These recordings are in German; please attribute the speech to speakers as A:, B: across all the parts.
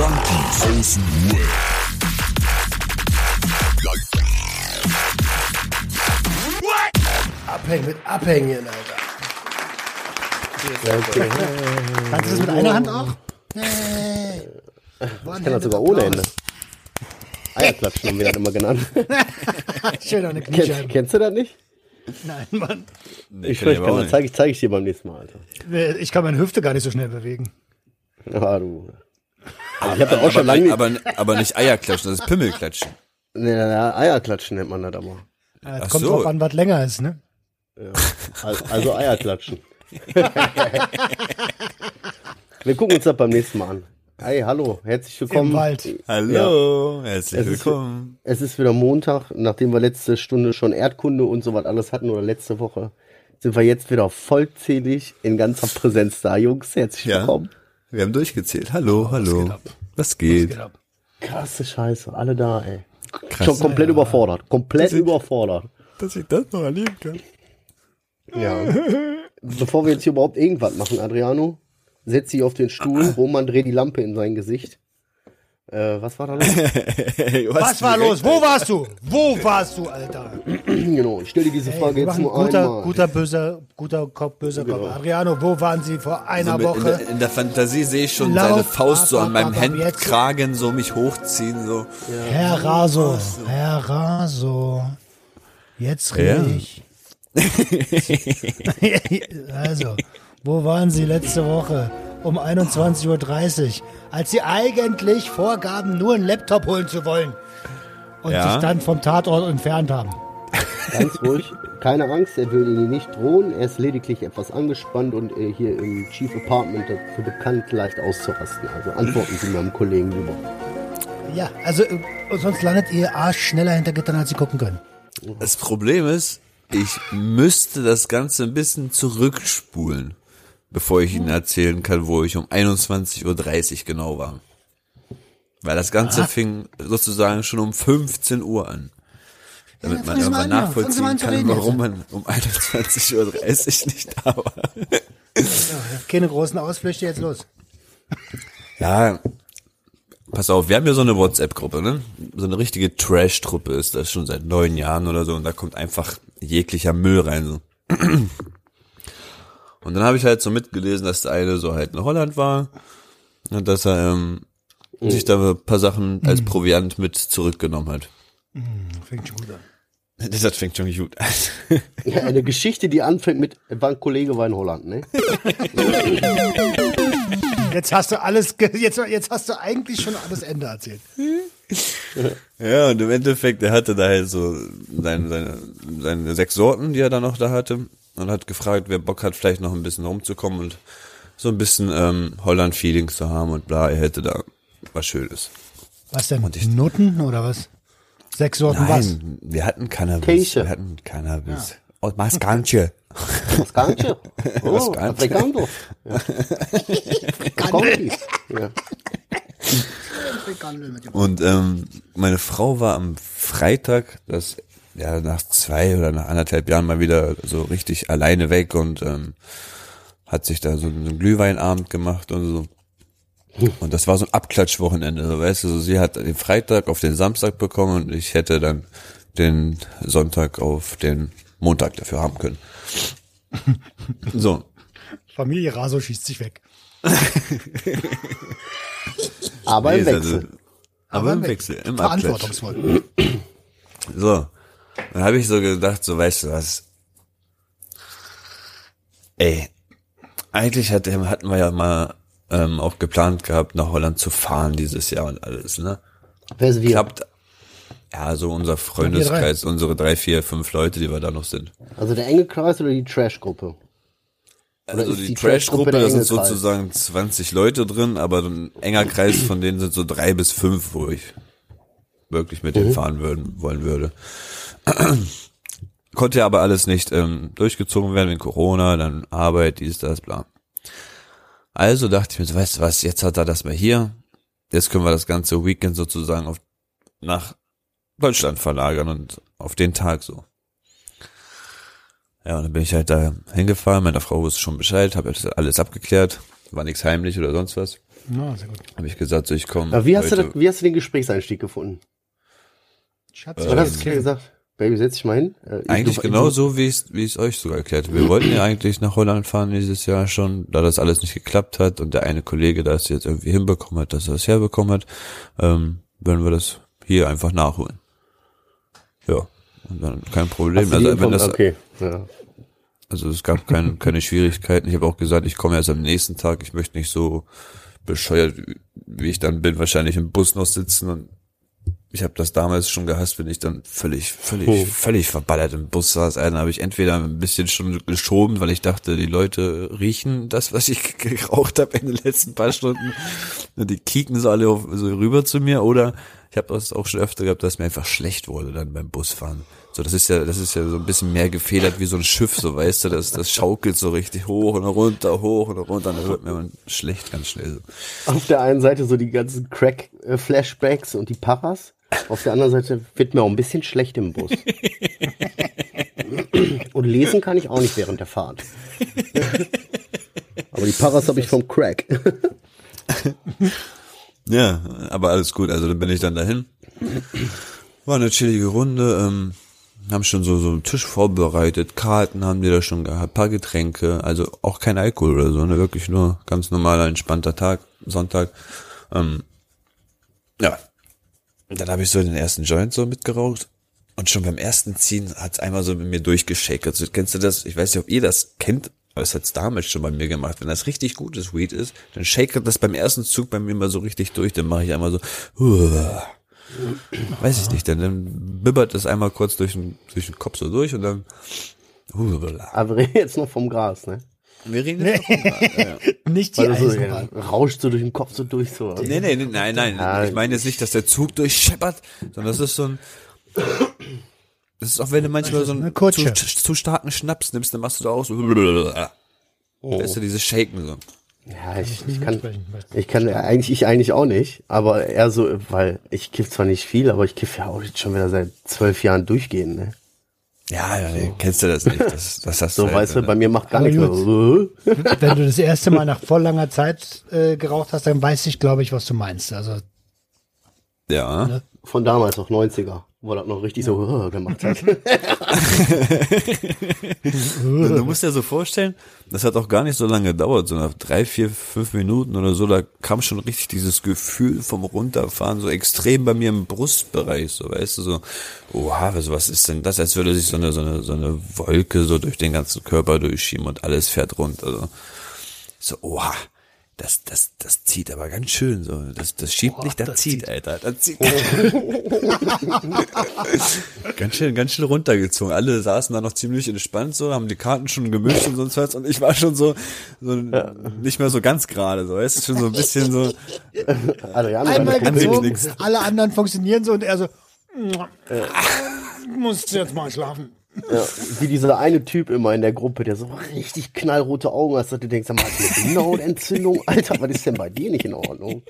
A: Junkies aus dem Web.
B: Abhängen mit Abhängen, Alter. Kannst du das mit einer Hand auch? Hey.
C: Ich kann das sogar ohne Hände. Eierklatschen haben wir das immer genannt.
B: Schön der
C: Kennst, kennst du das nicht?
B: Nein, Mann.
C: Ich schwöre, ich kann zeige ich, zeig ich dir beim nächsten Mal, Alter.
B: Ich kann meine Hüfte gar nicht so schnell bewegen.
C: Ah, du. Also ich habe das auch schon lange
D: aber,
C: nicht.
D: aber, nicht Eierklatschen, das ist Pimmelklatschen.
C: Nee, Eierklatschen nennt man das aber.
B: Ja, Es
D: Ach
B: kommt
D: so.
B: drauf an, was länger ist, ne?
C: Also, also Eierklatschen. wir gucken uns das beim nächsten Mal an. Hey, hallo, herzlich willkommen.
B: Im Wald.
D: Hallo, herzlich
C: Es ist-
D: willkommen.
C: Es ist wieder Montag, nachdem wir letzte Stunde schon Erdkunde und so was alles hatten oder letzte Woche, sind wir jetzt wieder vollzählig in ganzer Präsenz da, Jungs. Herzlich
D: Ja. Wir haben durchgezählt. Hallo, hallo.
B: geht ab?
D: Was geht?
B: Geht ab.
C: Krasse Scheiße, alle da, ey.
D: Krass.
C: Schon komplett überfordert. Komplett überfordert.
D: Dass ich das noch erleben kann.
C: Ja. Bevor wir jetzt hier überhaupt irgendwas machen, Adriano, setz dich auf den Stuhl, Roman dreht die Lampe in sein Gesicht. Äh, was war da los?
B: Was war los? Wo warst du? Wo warst du, Alter?
C: genau, ich stelle dir diese Frage
B: wir
C: jetzt nur
B: guter,
C: einmal.
B: guter, böser, guter Kopf, böser
C: Genau.
B: Kopf. Adriano, wo waren Sie vor einer
D: So mit, in,
B: Woche?
D: der, in der Fantasie sehe ich schon
B: Lauf,
D: seine Faust so an meinem
B: ab, ab, jetzt.
D: Hemdkragen so mich hochziehen so.
B: Herr Raso, Herr Raso, jetzt
D: Ja.
B: rede ich. also, wo waren Sie letzte Woche um 21.30 Uhr, als Sie eigentlich vorgaben, nur einen Laptop holen zu wollen und
D: Ja.
B: sich dann vom Tatort entfernt haben?
C: Ganz ruhig, keine Angst, er will Ihnen nicht drohen, er ist lediglich etwas angespannt und äh, hier im Chief Apartment dafür bekannt, leicht auszurasten. Also antworten Sie meinem Kollegen lieber.
B: Ja, also äh, sonst landet Ihr Arsch schneller hinter Gittern, als Sie gucken können.
D: Das Problem ist, ich müsste das Ganze ein bisschen zurückspulen, bevor ich Ihnen erzählen kann, wo ich um 21.30 Uhr genau war. Weil das Ganze fing sozusagen schon um 15 Uhr an. Damit man irgendwann
B: ja. Sie mal
D: nachvollziehen
B: an
D: kann,
B: reden
D: warum man um 21.30 Uhr nicht da war.
B: Keine großen Ausflüchte, jetzt los.
D: Ja, pass auf, wir haben ja so eine WhatsApp-Gruppe, ne? So eine richtige Trash-Truppe ist das schon seit neun Jahren oder so und da kommt einfach jeglicher Müll rein. So. Und dann habe ich halt so mitgelesen, dass der eine so halt in Holland war und dass er ähm, sich da ein paar Sachen als Proviant mit zurückgenommen hat.
B: Fängt schon gut an.
D: Das fängt schon gut an.
C: Ja, eine Geschichte, die anfängt mit, war ein Kollege war in Holland, ne?
B: Jetzt hast du alles, ge- jetzt, jetzt hast du eigentlich schon alles Ende erzählt.
D: Ja, und im Endeffekt, er hatte da halt so seine, seine, seine sechs Sorten, die er da noch da hatte. Und hat gefragt, wer Bock hat, vielleicht noch ein bisschen rumzukommen und so ein bisschen ähm, Holland-Feelings zu haben und bla, er hätte da was Schönes.
B: Was denn?
D: Und ich-
B: Noten oder was? Sechs Sorten was?
D: Nein, wir hatten Cannabis.
C: Käse.
D: Wir hatten Cannabis. Oh, Maskanche.
C: Das Ganze. Oh,
D: Ganze.
C: Afrikando. Ja. Ja.
D: Und ähm, meine Frau war am Freitag, das ja nach zwei oder nach anderthalb Jahren mal wieder so richtig alleine weg und ähm, hat sich da so einen Glühweinabend gemacht und so. Und das war so ein Abklatschwochenende, so weißt du, so sie hat den Freitag auf den Samstag bekommen und ich hätte dann den Sonntag auf den Montag dafür haben können. So,
B: Familie Raso schießt sich weg.
C: Aber im
D: Nee,
C: Wechsel.
D: also- aber im Wechsel, im Abklatsch.
B: Verantwortungsvoll.
D: So, dann habe ich so gedacht, so weißt du was, ey, eigentlich hat, hatten wir ja mal ähm, auch geplant gehabt, nach Holland zu fahren dieses Jahr und alles, ne?
C: Wer ist wir?
D: Klappt, ja, so unser Freundeskreis, unsere drei, vier, fünf Leute, die wir da noch sind.
C: Also der enge Kreis oder die Trash-Gruppe?
D: Also die,
C: die
D: Trash-Gruppe, da sind sozusagen 20 Leute drin, aber ein enger Kreis von denen sind so drei bis fünf, wo ich wirklich mit denen fahren würden, wollen würde. Konnte ja aber alles nicht ähm, durchgezogen werden wegen Corona, dann Arbeit, dies, das, bla. Also dachte ich mir so, weißt du was, jetzt hat er das mal hier, jetzt können wir das ganze Weekend sozusagen auf, nach Deutschland verlagern und auf den Tag so. Ja, und dann bin ich halt da hingefahren, meine Frau wusste schon Bescheid, habe alles abgeklärt, war nichts heimlich oder sonst was.
B: Na, sehr gut.
D: Habe ich gesagt, so ich komme.
C: Aber wie hast, du das, wie hast du den Gesprächseinstieg gefunden?
B: Schatz,
C: Was hast du gesagt? Baby, setz dich mal hin. Äh,
D: Eigentlich genau so, wie ich es euch sogar erklärt habe. Wir wollten ja eigentlich nach Holland fahren dieses Jahr schon, da das alles nicht geklappt hat und der eine Kollege das jetzt irgendwie hinbekommen hat, dass er es herbekommen hat, ähm, werden wir das hier einfach nachholen. Ja, und dann kein Problem. Also wenn das,
C: okay. Ja.
D: also es gab kein, keine Schwierigkeiten. Ich habe auch gesagt, ich komme erst am nächsten Tag. Ich möchte nicht so bescheuert, wie ich dann bin, wahrscheinlich im Bus noch sitzen und ich habe das damals schon gehasst, wenn ich dann völlig, völlig,
C: Oh.
D: völlig verballert im Bus saß. Dann habe ich entweder ein bisschen schon geschoben, weil ich dachte, die Leute riechen das, was ich geraucht habe in den letzten paar Stunden. Und die kicken so alle auf, so rüber zu mir. Oder ich habe das auch schon öfter gehabt, dass mir einfach schlecht wurde dann beim Busfahren. So, das ist ja, das ist ja so ein bisschen mehr gefedert wie so ein Schiff, so weißt du, das, das schaukelt so richtig hoch und runter, hoch und runter, und dann wird mir man schlecht ganz schnell so.
C: Auf der einen Seite so die ganzen Crack-Flashbacks und die Paras. Auf der anderen Seite wird mir auch ein bisschen schlecht im Bus. und lesen kann ich auch nicht während der Fahrt. Aber die Paras habe ich vom Crack.
D: Ja, aber alles gut. Also dann bin ich dann dahin. War eine chillige Runde. Ähm, haben schon so so einen Tisch vorbereitet, Karten haben die da schon gehabt, paar Getränke, also auch kein Alkohol oder so, ne, wirklich nur ganz normaler entspannter Tag, Sonntag. Ähm, ja, und dann habe ich so den ersten Joint so mitgeraucht und schon beim ersten Ziehen hat's einmal so mit mir durchgeschakert. So, kennst du das? Ich weiß nicht, ob ihr das kennt, aber es hat's damals schon bei mir gemacht. Wenn das richtig gutes Weed ist, dann shakert das beim ersten Zug bei mir mal so richtig durch. Dann mache ich einmal so, "Huah." Weiß ich nicht, dann, dann bibbert das einmal kurz durch den, durch den Kopf so durch und dann, Huah.
C: Aber wir reden jetzt noch vom Gras, ne?
D: wir reden jetzt davon. Ja, ja.
B: Nicht die
C: Weil das so,
B: Eisenbahn.
C: ja, rauscht so durch den Kopf so durch so.
D: Nee, nee, nee, nein, nein.
C: Ja.
D: Ich meine jetzt nicht, dass der Zug durchscheppert, sondern das ist so ein. Das ist auch, wenn du manchmal so einen zu, zu starken Schnaps nimmst, dann machst du da auch so. Weißt du, dieses Shaken so.
C: Ja, ich, ich kann, ich kann ja eigentlich, ich eigentlich auch nicht, aber eher so, weil ich kiff zwar nicht viel, aber ich kiff ja auch jetzt schon wieder seit zwölf Jahren durchgehend, ne?
D: Ja, ja, nee, kennst du das nicht? Das, das hast
C: So,
D: du
C: weißt du,
D: halt,
C: bei mir macht gar nichts mehr. so.
B: Wenn du das erste Mal nach voll langer Zeit äh, geraucht hast, dann weiß ich, glaube ich, was du meinst. Also
D: Ja.
C: Von damals noch 90er, wo das noch richtig so äh, gemacht hat.
D: Du, du musst dir so vorstellen, das hat auch gar nicht so lange gedauert, so nach drei, vier, fünf Minuten oder so, da kam schon richtig dieses Gefühl vom Runterfahren so extrem bei mir im Brustbereich, so weißt du, so, oha, was, was ist denn das? Als würde sich so eine, so eine, so eine Wolke so durch den ganzen Körper durchschieben und alles fährt runter, so. So, oha. Das, das, das zieht aber ganz schön so. Das, das schiebt nicht, das,
B: das
D: zieht,
B: zieht.
D: Alter. Das zieht. ganz schön, ganz schön runtergezogen. Alle saßen da noch ziemlich entspannt so, haben die Karten schon gemischt und sonst was. Und ich war schon so, so nicht mehr so ganz gerade, so, weißt du, schon so ein bisschen so.
C: Adrian,
B: einmal gezogen, alle anderen funktionieren so und er so, musst jetzt mal schlafen.
C: Ja, wie dieser eine Typ immer in der Gruppe, der so richtig knallrote Augen hat, dass du denkst, mal, hast du eine Bindehautentzündung? Alter, was ist denn bei dir nicht in Ordnung?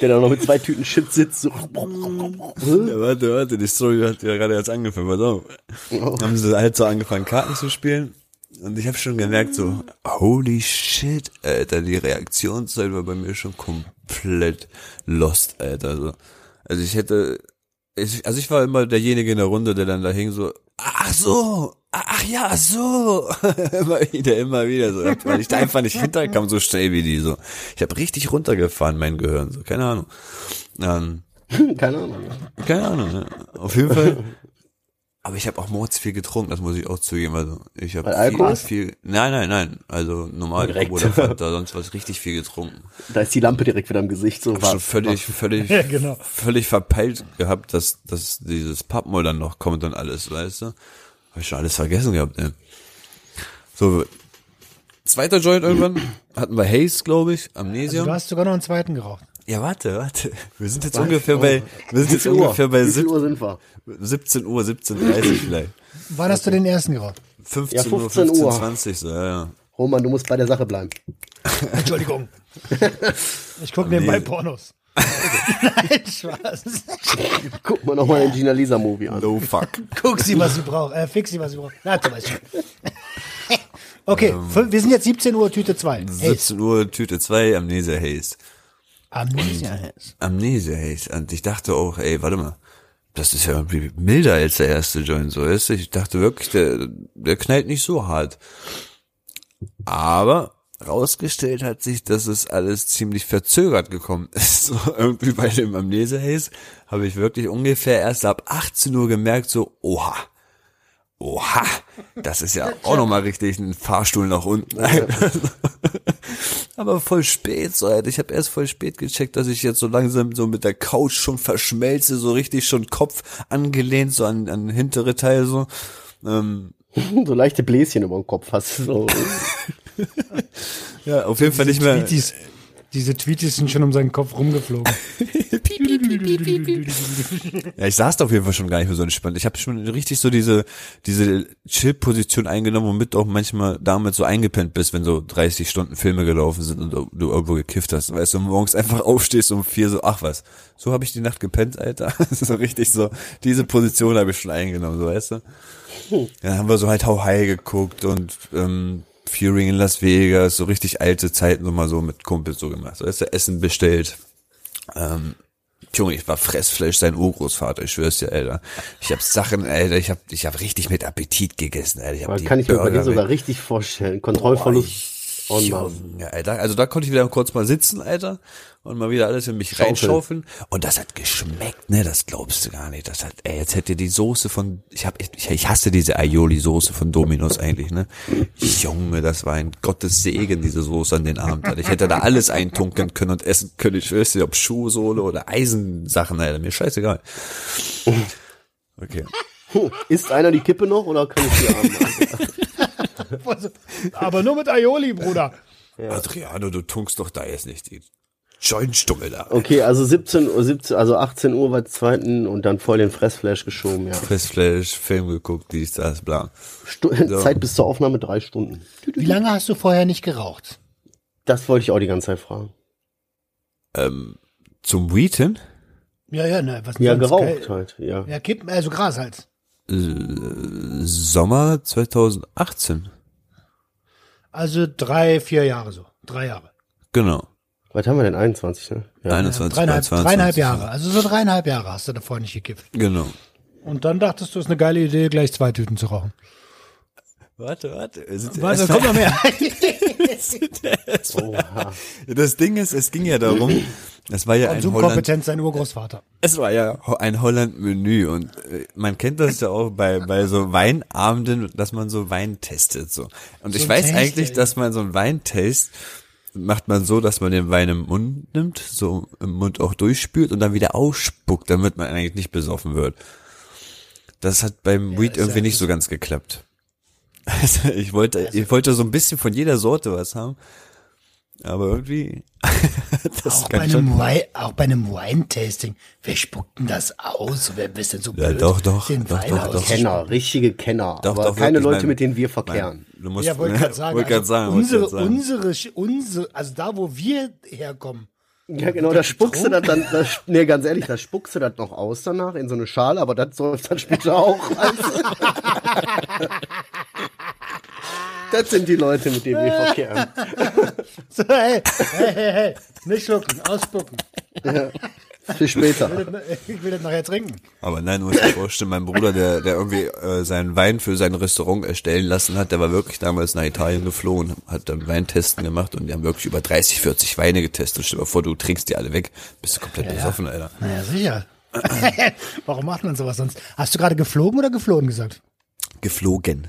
C: Der da noch mit zwei Tüten Chips sitzt, so.
D: Ja, warte, warte, die Story hat ja gerade jetzt angefangen, pass auf. Haben sie halt so angefangen, Karten zu spielen. Und ich habe schon gemerkt, so, holy shit, Alter, die Reaktionszeit war bei mir schon komplett lost, Alter. So. Also ich hätte, ich, also ich war immer derjenige in der Runde, der dann da hing, so, ach so, ach ja, so. immer wieder, immer wieder so, weil ich da einfach nicht hinterkam, so schnell wie die, so. Ich habe richtig runtergefahren, mein Gehirn, so, keine Ahnung. Ähm,
C: Keine Ahnung.
D: keine Ahnung, ne? Auf jeden Fall. Aber ich habe auch mords viel getrunken, das muss ich auch zugeben. Also ich habe viel,
C: Alkohol?
D: viel. Nein, nein, nein. Also normal
C: Direkt.
D: oder Fanta, sonst was richtig viel getrunken.
C: Da ist die Lampe direkt wieder im Gesicht, so.
D: Hab schon völlig, völlig,
B: Ja, genau.
D: völlig verpeilt gehabt, dass, dass dieses Pappmoll dann noch kommt und alles, weißt du? Hab ich schon alles vergessen gehabt, ey. So, zweiter Joint irgendwann hatten wir Haze, glaube ich, Amnesia.
B: Also du hast sogar noch einen zweiten geraucht.
D: Ja, warte, warte. Wir sind jetzt ungefähr bei, wir sind jetzt
C: viel Uhr?
D: ungefähr bei
C: Wie viel
D: 17
C: Uhr sind wir?
D: 17 Uhr, 17.30 vielleicht.
B: Wann hast du den ersten geraucht?
D: 15
C: Ja,
D: Uhr,
C: 15
D: 15,
C: Uhr.
D: 20, so, ja, ja.
C: Roman, du musst bei der Sache bleiben.
B: Entschuldigung. Ich gucke nebenbei Pornos. Nein, Spaß.
C: Guck mal nochmal den Gina Lisa Movie an.
D: No fuck.
B: Guck sie, was sie braucht. Äh, fix sie, was sie braucht. Na, du weißt schon. Okay, fün- wir sind jetzt 17 Uhr, Tüte 2. Hey,
D: 17 Uhr, Tüte 2, Amnesia Haze.
B: Amnesia Haze.
D: Amnesia Haze. Und ich dachte auch, ey, warte mal, das ist ja irgendwie milder als der erste Joint, so ist Ich dachte wirklich, der, der knallt nicht so hart. Aber rausgestellt hat sich, dass es alles ziemlich verzögert gekommen ist. So irgendwie bei dem Amnesia Haze habe ich wirklich ungefähr erst ab 18 Uhr gemerkt, so, oha, oha, das ist ja auch nochmal richtig ein Fahrstuhl nach unten. Aber voll spät, so, Alter. Ich habe erst voll spät gecheckt, dass ich jetzt so langsam so mit der Couch schon verschmelze, so richtig schon Kopf angelehnt, so an, an hintere Teil so. Ähm,
C: so leichte Bläschen über dem Kopf hast. So.
D: ja, auf jeden Fall nicht mehr.
B: Tweeties, diese Tweeties sind schon um seinen Kopf rumgeflogen.
D: Ja, ich saß da auf jeden Fall schon gar nicht mehr so entspannt. Ich habe schon richtig so diese diese Chill-Position eingenommen, womit du auch manchmal damit so eingepennt bist, wenn so 30 Stunden Filme gelaufen sind und du irgendwo gekifft hast. Weißt du, morgens einfach aufstehst um vier so, ach was, so habe ich die Nacht gepennt, Alter. so richtig so, diese Position habe ich schon eingenommen, so weißt du. Dann haben wir so halt How High geguckt und ähm, Fury in Las Vegas, so richtig alte Zeiten so mal so mit Kumpels so gemacht. So ist der Essen bestellt. Ähm, Junge, ich war Fressfleisch sein Urgroßvater, ich schwör's dir, Alter. Ich hab Sachen, Alter, ich hab, ich hab richtig mit Appetit gegessen, Alter. Ich hab
C: Aber
D: die
C: kann ich mir bei dir
D: Burger
C: sogar richtig vorstellen. Kontrollverlust.
D: Boah. Junge, Alter. Also da konnte ich wieder kurz mal sitzen, Alter, und mal wieder alles in mich
C: Schaufeln.
D: reinschaufeln. Und das hat geschmeckt, ne? Das glaubst du gar nicht. Das hat, ey, jetzt hätte die Soße von, ich hab, ich, ich hasse diese Aioli-Soße von Dominos eigentlich, ne? Junge, das war ein Gottes Segen, diese Soße an den Abend. Ich hätte da alles eintunken können und essen können. Ich weiß nicht, ob Schuhsohle oder Eisensachen, Alter. Mir scheißegal. Okay.
C: Isst einer die Kippe noch oder kann ich die haben?
B: Aber nur mit Aioli, Bruder.
D: Adriano, du tunkst doch da jetzt nicht die Jointstummel da.
C: Okay, also 17 Uhr, 17, also 18 Uhr war zweiten und dann voll den Fressflash geschoben, ja.
D: Fressflash, Film geguckt, dies, das, bla.
C: Stu Zeit bis zur Aufnahme drei Stunden.
B: Wie lange hast du vorher nicht geraucht?
C: Das wollte ich auch die ganze Zeit fragen.
D: Ähm, zum Weed hin?
B: Ja, ja, ne, was
C: Ja, geraucht halt, ja.
B: Ja, Kippen, also Gras halt.
D: Sommer 2018.
B: Also drei, vier Jahre so. Drei Jahre.
D: Genau.
C: Was haben wir denn? 21, ne? Ja.
D: 21,
B: Dreieinhalb,
D: 22.
B: dreieinhalb Jahre. Also so dreieinhalb Jahre hast du davor nicht gekifft.
D: Genau.
B: Und dann dachtest du, es ist eine geile Idee, gleich zwei Tüten zu rauchen.
D: Warte, warte.
B: Warte, kommt noch mehr.
D: Das Ding ist, es ging ja darum, es war ja ein Holland,
B: sein Urgroßvater.
D: es war ja ein Holland-Menü und äh, man kennt das ja auch bei, bei so Weinabenden, dass man so Wein testet, so. Und ich
B: ein
D: weiß
B: Taste,
D: eigentlich,
B: ey.
D: dass man so ein Weintest macht man so, dass man den Wein im Mund nimmt, so im Mund auch durchspült und dann wieder ausspuckt, damit man eigentlich nicht besoffen wird. Das hat beim Weed
B: ist
D: irgendwie
B: ja-
D: nicht so ganz geklappt. Also ich wollte, ich wollte so ein bisschen von jeder Sorte was haben, aber irgendwie, das
B: Auch bei, einem Wein, auch bei einem Wine-Tasting. Wer spuckt denn das aus? Wer bist denn so
D: Ja,
B: blöd,
D: doch, doch,
B: den
D: doch,
B: Wein
D: doch, doch.
C: Kenner, richtige Kenner.
D: Doch,
C: aber
D: doch,
C: keine
D: wirklich,
C: Leute,
D: mein-
C: mit denen wir verkehren.
D: Du musst,
B: Ja, wollte gerade sagen, also
D: sagen,
B: unsere,
D: sagen.
B: unsere, unsere, also da, wo wir herkommen,
C: Ja, genau, da spuckst du das dann, das, nee, ganz ehrlich, da spuckst du das noch aus danach in so eine Schale, aber das soll dann später auch. Das sind die Leute, mit denen wir verkehren.
B: so, hey, hey, hey, hey, nicht schlucken, ausspucken.
C: Für später.
B: Ich will das nachher trinken.
D: Aber nein, du musst dir vorstellen, mein Bruder, der, der irgendwie äh, seinen Wein für sein Restaurant erstellen lassen hat, der war wirklich damals nach Italien geflogen, hat dann Weintesten gemacht und die haben wirklich über 30, 40 Weine getestet. Stell dir mal vor, du trinkst die alle weg, bist du komplett besoffen, Alter.
B: Naja, sicher. Warum macht man sowas sonst? Hast du gerade geflogen oder geflohen gesagt?
D: Geflogen.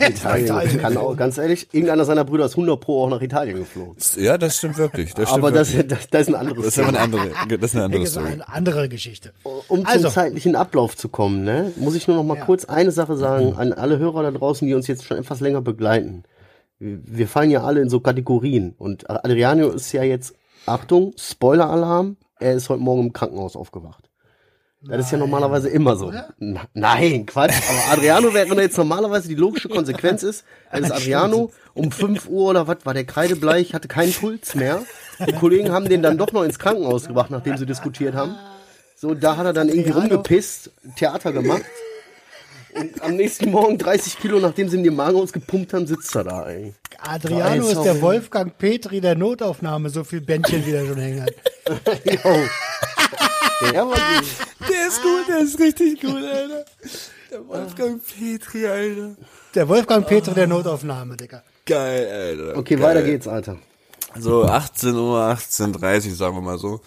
C: Italien kann auch, ganz ehrlich, irgendeiner seiner Brüder ist 100 Pro auch nach Italien geflogen.
D: Ja, das stimmt wirklich. Das stimmt
C: Aber das,
D: wirklich.
C: das, das ist ein anderes
D: das ist eine andere, das ist eine andere
B: Das ist
D: Story.
B: eine andere Geschichte.
C: Um zum
B: Also.
C: zeitlichen Ablauf zu kommen, ne, muss ich nur noch mal kurz eine Sache sagen an alle Hörer da draußen, die uns jetzt schon etwas länger begleiten. Wir wir fallen ja alle in so Kategorien und Adriano ist ja jetzt, Achtung, Spoiler-Alarm, er ist heute Morgen im Krankenhaus aufgewacht. Das ist ja normalerweise immer so. Na, nein, Quatsch. Aber Adriano wäre jetzt normalerweise die logische Konsequenz ist, ist Adriano um 5 Uhr oder was war der kreidebleich, hatte keinen Puls mehr. Die Kollegen haben den dann doch noch ins Krankenhaus gebracht, nachdem sie diskutiert haben. So, da hat er dann irgendwie rumgepisst, Theater gemacht. Und am nächsten Morgen 30 Kilo, nachdem sie ihm den Magen ausgepumpt haben, sitzt er da, ey.
B: Adriano ist der. Wolfgang Petri der Notaufnahme, so viel Bändchen wie der schon hängen hat.
C: Der war gut.
D: Der ist gut, der ist richtig gut, Alter. Der Wolfgang Petri, Alter.
B: Der Wolfgang Petri der Notaufnahme, Digga.
D: Geil, Alter.
C: Okay,
D: Geil.
C: weiter geht's, Alter.
D: So 18 Uhr, 18.30 sagen wir mal so.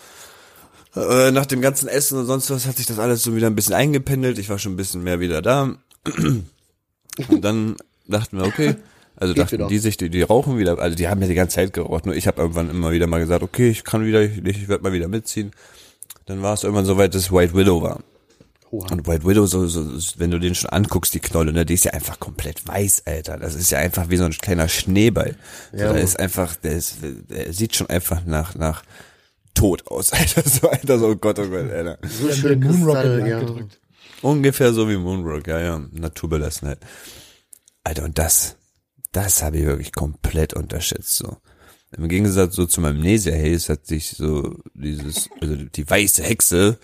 D: Äh, nach dem ganzen Essen und sonst was hat sich das alles so wieder ein bisschen eingependelt. Ich war schon ein bisschen mehr wieder da. Und dann dachten wir, okay, also
C: Geht
D: dachten
C: wieder.
D: die sich, die, die rauchen wieder, also die haben ja die ganze Zeit geraucht, nur ich habe irgendwann immer wieder mal gesagt, okay, ich kann wieder, ich, ich werde mal wieder mitziehen. Dann war es irgendwann so weit, dass White Widow war.
C: Oha.
D: Und White Widow, so, so, wenn du den schon anguckst, die Knolle, ne, die ist ja einfach komplett weiß, Alter. Das ist ja einfach wie so ein kleiner Schneeball. So,
C: Ja,
D: da
C: Mann.
D: ist einfach, der, ist, der sieht schon einfach nach, nach tot aus, Alter. So, Alter, so, oh Gott, oh Gott, Alter.
C: So schön
B: Moonrock
C: ja.
D: Ungefähr so wie Moonrock, ja, ja. Naturbelassenheit. Alter, und das, das habe ich wirklich komplett unterschätzt, so. Im Gegensatz so zum Amnesia Haze hat sich so dieses, also die weiße Hexe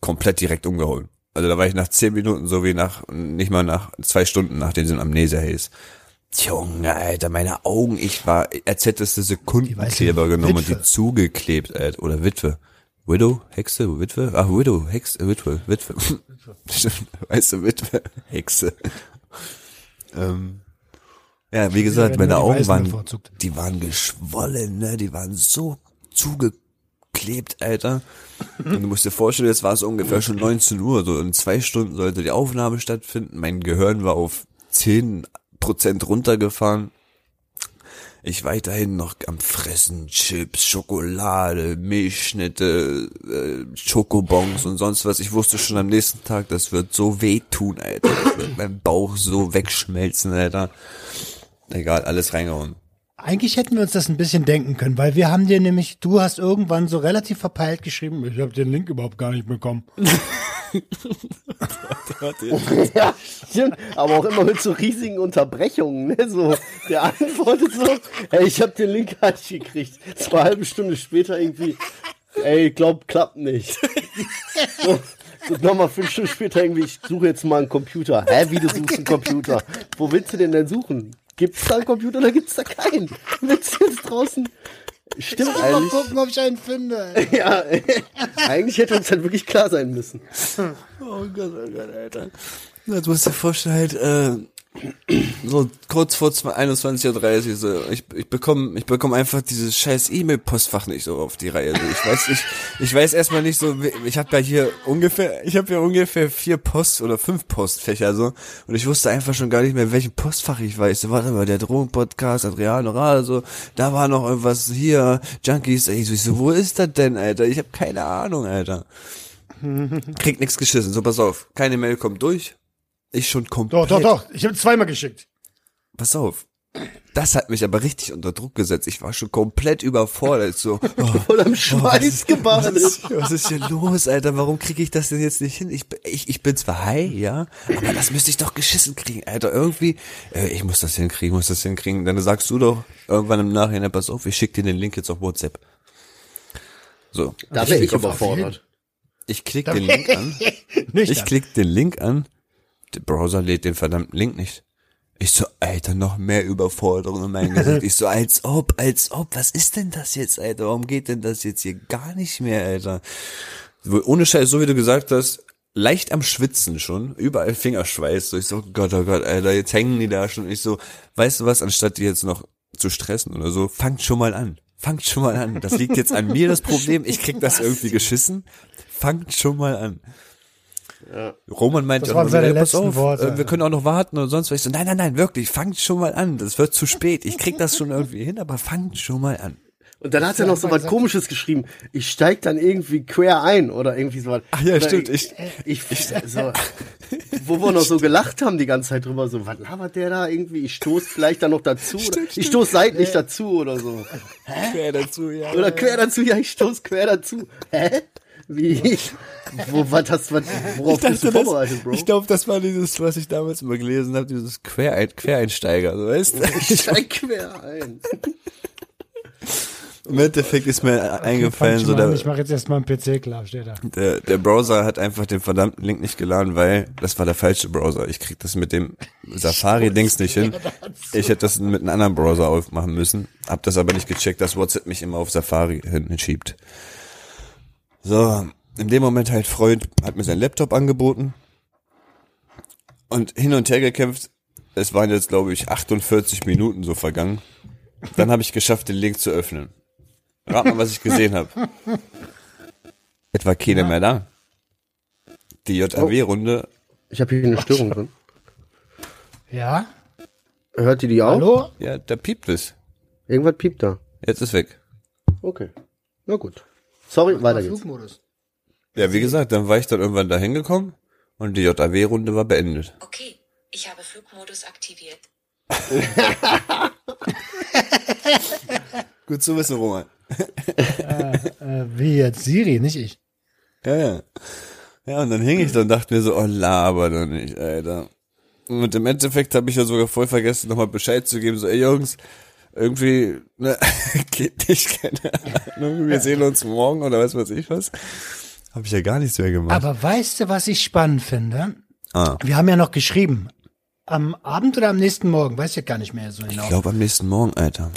D: komplett direkt umgeholt. Also da war ich nach zehn Minuten so wie nach, nicht mal nach zwei Stunden nach diesem Amnesia Haze. Junge, Alter, meine Augen, ich war, als hättest du Sekundenkleber genommen und
B: Witwe.
D: die zugeklebt, Alter. Oder Witwe. Widow, Hexe, Witwe? Ach, Widow, Hexe, Witwe, Witwe. Stimmt, weiße Witwe, Hexe. Ähm, ja, wie gesagt, meine Augen waren, die waren geschwollen, ne, die waren so zugeklebt, Alter. Und du musst dir vorstellen, jetzt war es ungefähr schon 19 Uhr, so in zwei Stunden sollte die Aufnahme stattfinden. Mein Gehirn war auf 10 Prozent runtergefahren. Ich weiterhin noch am Fressen, Chips, Schokolade, Milchschnitte, äh, Schokobons und sonst was. Ich wusste schon am nächsten Tag, das wird so wehtun, Alter. Das wird mein Bauch so wegschmelzen, Alter. Egal, alles reingehauen.
B: Eigentlich hätten wir uns das ein bisschen denken können, weil wir haben dir nämlich, du hast irgendwann so relativ verpeilt geschrieben, ich habe den Link überhaupt gar nicht bekommen.
C: Ja, stimmt. Aber auch immer mit so riesigen Unterbrechungen, ne? So, der antwortet so, ey, ich hab den Link gar nicht gekriegt. Zwei halbe Stunde später irgendwie, ey, glaub, klappt nicht. So, so nochmal fünf Stunden später irgendwie, ich suche jetzt mal einen Computer. Hä, wie du suchst einen Computer? Wo willst du den denn suchen? Gibt's da einen Computer oder gibt's da keinen? Willst du jetzt draußen? Stimmt
B: Mal
C: eigentlich.
B: gucken, ob ich einen finde.
C: Ja, eigentlich hätte uns halt wirklich klar sein müssen.
D: Oh Gott, oh Gott, Alter. Jetzt musst du dir vorstellen, halt, äh, so kurz vor 21.30 Uhr, so, ich, ich bekomme ich bekomm einfach dieses scheiß E-Mail-Postfach nicht so auf die Reihe. So, ich weiß nicht, ich weiß erstmal nicht so, ich habe ja hier ungefähr, ich habe ja ungefähr vier Post- oder fünf Postfächer so und ich wusste einfach schon gar nicht mehr, welchen Postfach ich weiß. So, warte mal, der Drogen-Podcast, Adriano Rade, so, da war noch irgendwas hier, Junkies, ey, so, ich so, wo ist das denn, Alter? Ich habe keine Ahnung, Alter. Kriegt nichts geschissen. So, pass auf. Keine Mail kommt durch. Ich schon komplett.
B: Doch, doch, doch, ich habe zweimal geschickt.
D: Pass auf. Das hat mich aber richtig unter Druck gesetzt. Ich war schon komplett überfordert. So, oh,
C: Voll am Schweiß
D: was
C: gebadet.
D: ist, was ist hier los, Alter? Warum kriege ich das denn jetzt nicht hin? Ich, ich, ich bin zwar high, ja, aber das müsste ich doch geschissen kriegen, Alter. Irgendwie, äh, ich muss das hinkriegen, muss das hinkriegen. Dann sagst du doch irgendwann im Nachhinein, pass auf, ich schick dir den Link jetzt auf WhatsApp. So,
C: Da wäre ich überfordert.
D: ich klick den Link an.
B: Nicht
D: Ich klick den Link an, der Browser lädt den verdammten Link nicht. Ich so, Alter, noch mehr Überforderung in meinem Gesicht. Ich so, als ob, als ob, was ist denn das jetzt, Alter? Warum geht denn das jetzt hier gar nicht mehr, Alter? Ohne Scheiß, so wie du gesagt hast, leicht am Schwitzen schon, überall Fingerschweiß. So, ich so, Gott, oh Gott, Alter, jetzt hängen die da schon. Ich so, weißt du was, anstatt die jetzt noch zu stressen oder so, fangt schon mal an. Fangt schon mal an. Das liegt jetzt an mir, das Problem. Ich krieg das irgendwie geschissen. Fangt schon mal an. Roman meinte
B: Das waren seine
D: wieder, pass auf,
B: Worte.
D: äh, wir können auch noch warten oder sonst was. Ich so, nein, nein, nein, wirklich, fangt schon mal an. Das wird zu spät. Ich krieg das schon irgendwie hin, aber fangt schon mal an.
C: Und dann hat er noch so was komisches geschrieben. Ich steig dann irgendwie quer ein oder irgendwie so was.
D: Ach ja,
C: Oder
D: stimmt, ich-
C: ich, ich, so, wo wir noch so gelacht haben die ganze Zeit drüber, so, was labert der da irgendwie? Ich stoß vielleicht dann noch dazu oder ich stoß seitlich dazu oder so.
D: Quer dazu, ja.
C: Oder quer dazu, ja, ich stoß quer dazu. Hä? Wie? Wo, was hast, was, worauf bist du vorbereitet, Bro?
D: ich glaube, das war dieses, was ich damals immer gelesen habe, dieses Querein, Quereinsteiger, so weißt du?
C: Ich steig quer ein.
D: im Endeffekt ist mir eingefallen,
B: Fang
D: so
B: an,
D: der,
B: ich mache jetzt erstmal einen PC klar, steht da.
D: der, der Browser hat einfach den verdammten Link nicht geladen, weil das war der falsche Browser. Ich krieg das mit dem Safari-Dings nicht hin. Ich hätte das mit einem anderen Browser aufmachen müssen, hab das aber nicht gecheckt, dass WhatsApp mich immer auf Safari hinten schiebt. So, in dem Moment halt Freund hat mir seinen Laptop angeboten und hin und her gekämpft. Es waren jetzt, glaube ich, 48 Minuten so vergangen. Dann habe ich geschafft, den Link zu öffnen. Rat mal, was ich gesehen habe. Etwa keiner mehr da. Die JAW-Runde,
C: Ich habe hier eine Störung drin.
B: Ja?
C: Hört ihr die auch?
B: Hallo?
D: ja, da piept es.
C: Irgendwas piept da.
D: Jetzt ist weg.
C: Okay. Na gut. Sorry, weiter geht's.
B: Flugmodus.
D: Ja, wie gesagt, dann war ich dann irgendwann da hingekommen und die JAW-Runde war beendet.
E: Okay, ich habe Flugmodus aktiviert.
D: Gut zu wissen, Roman.
B: Äh, wie jetzt? Siri, nicht ich.
D: Ja, ja. Ja, und dann hing ich da und dachte mir so, oh, laber doch nicht, Alter. Und im Endeffekt habe ich ja sogar voll vergessen, nochmal Bescheid zu geben, so, ey Jungs, irgendwie, ne, geht nicht, keine Ahnung, wir sehen uns morgen oder was weiß ich was. Habe ich ja gar nichts mehr gemacht.
B: Aber weißt du, was ich spannend finde?
D: ah,
B: Wir haben ja noch geschrieben. Am Abend oder am nächsten Morgen? Weiß ich ja gar nicht mehr so genau.
D: ich glaube am nächsten Morgen, Alter.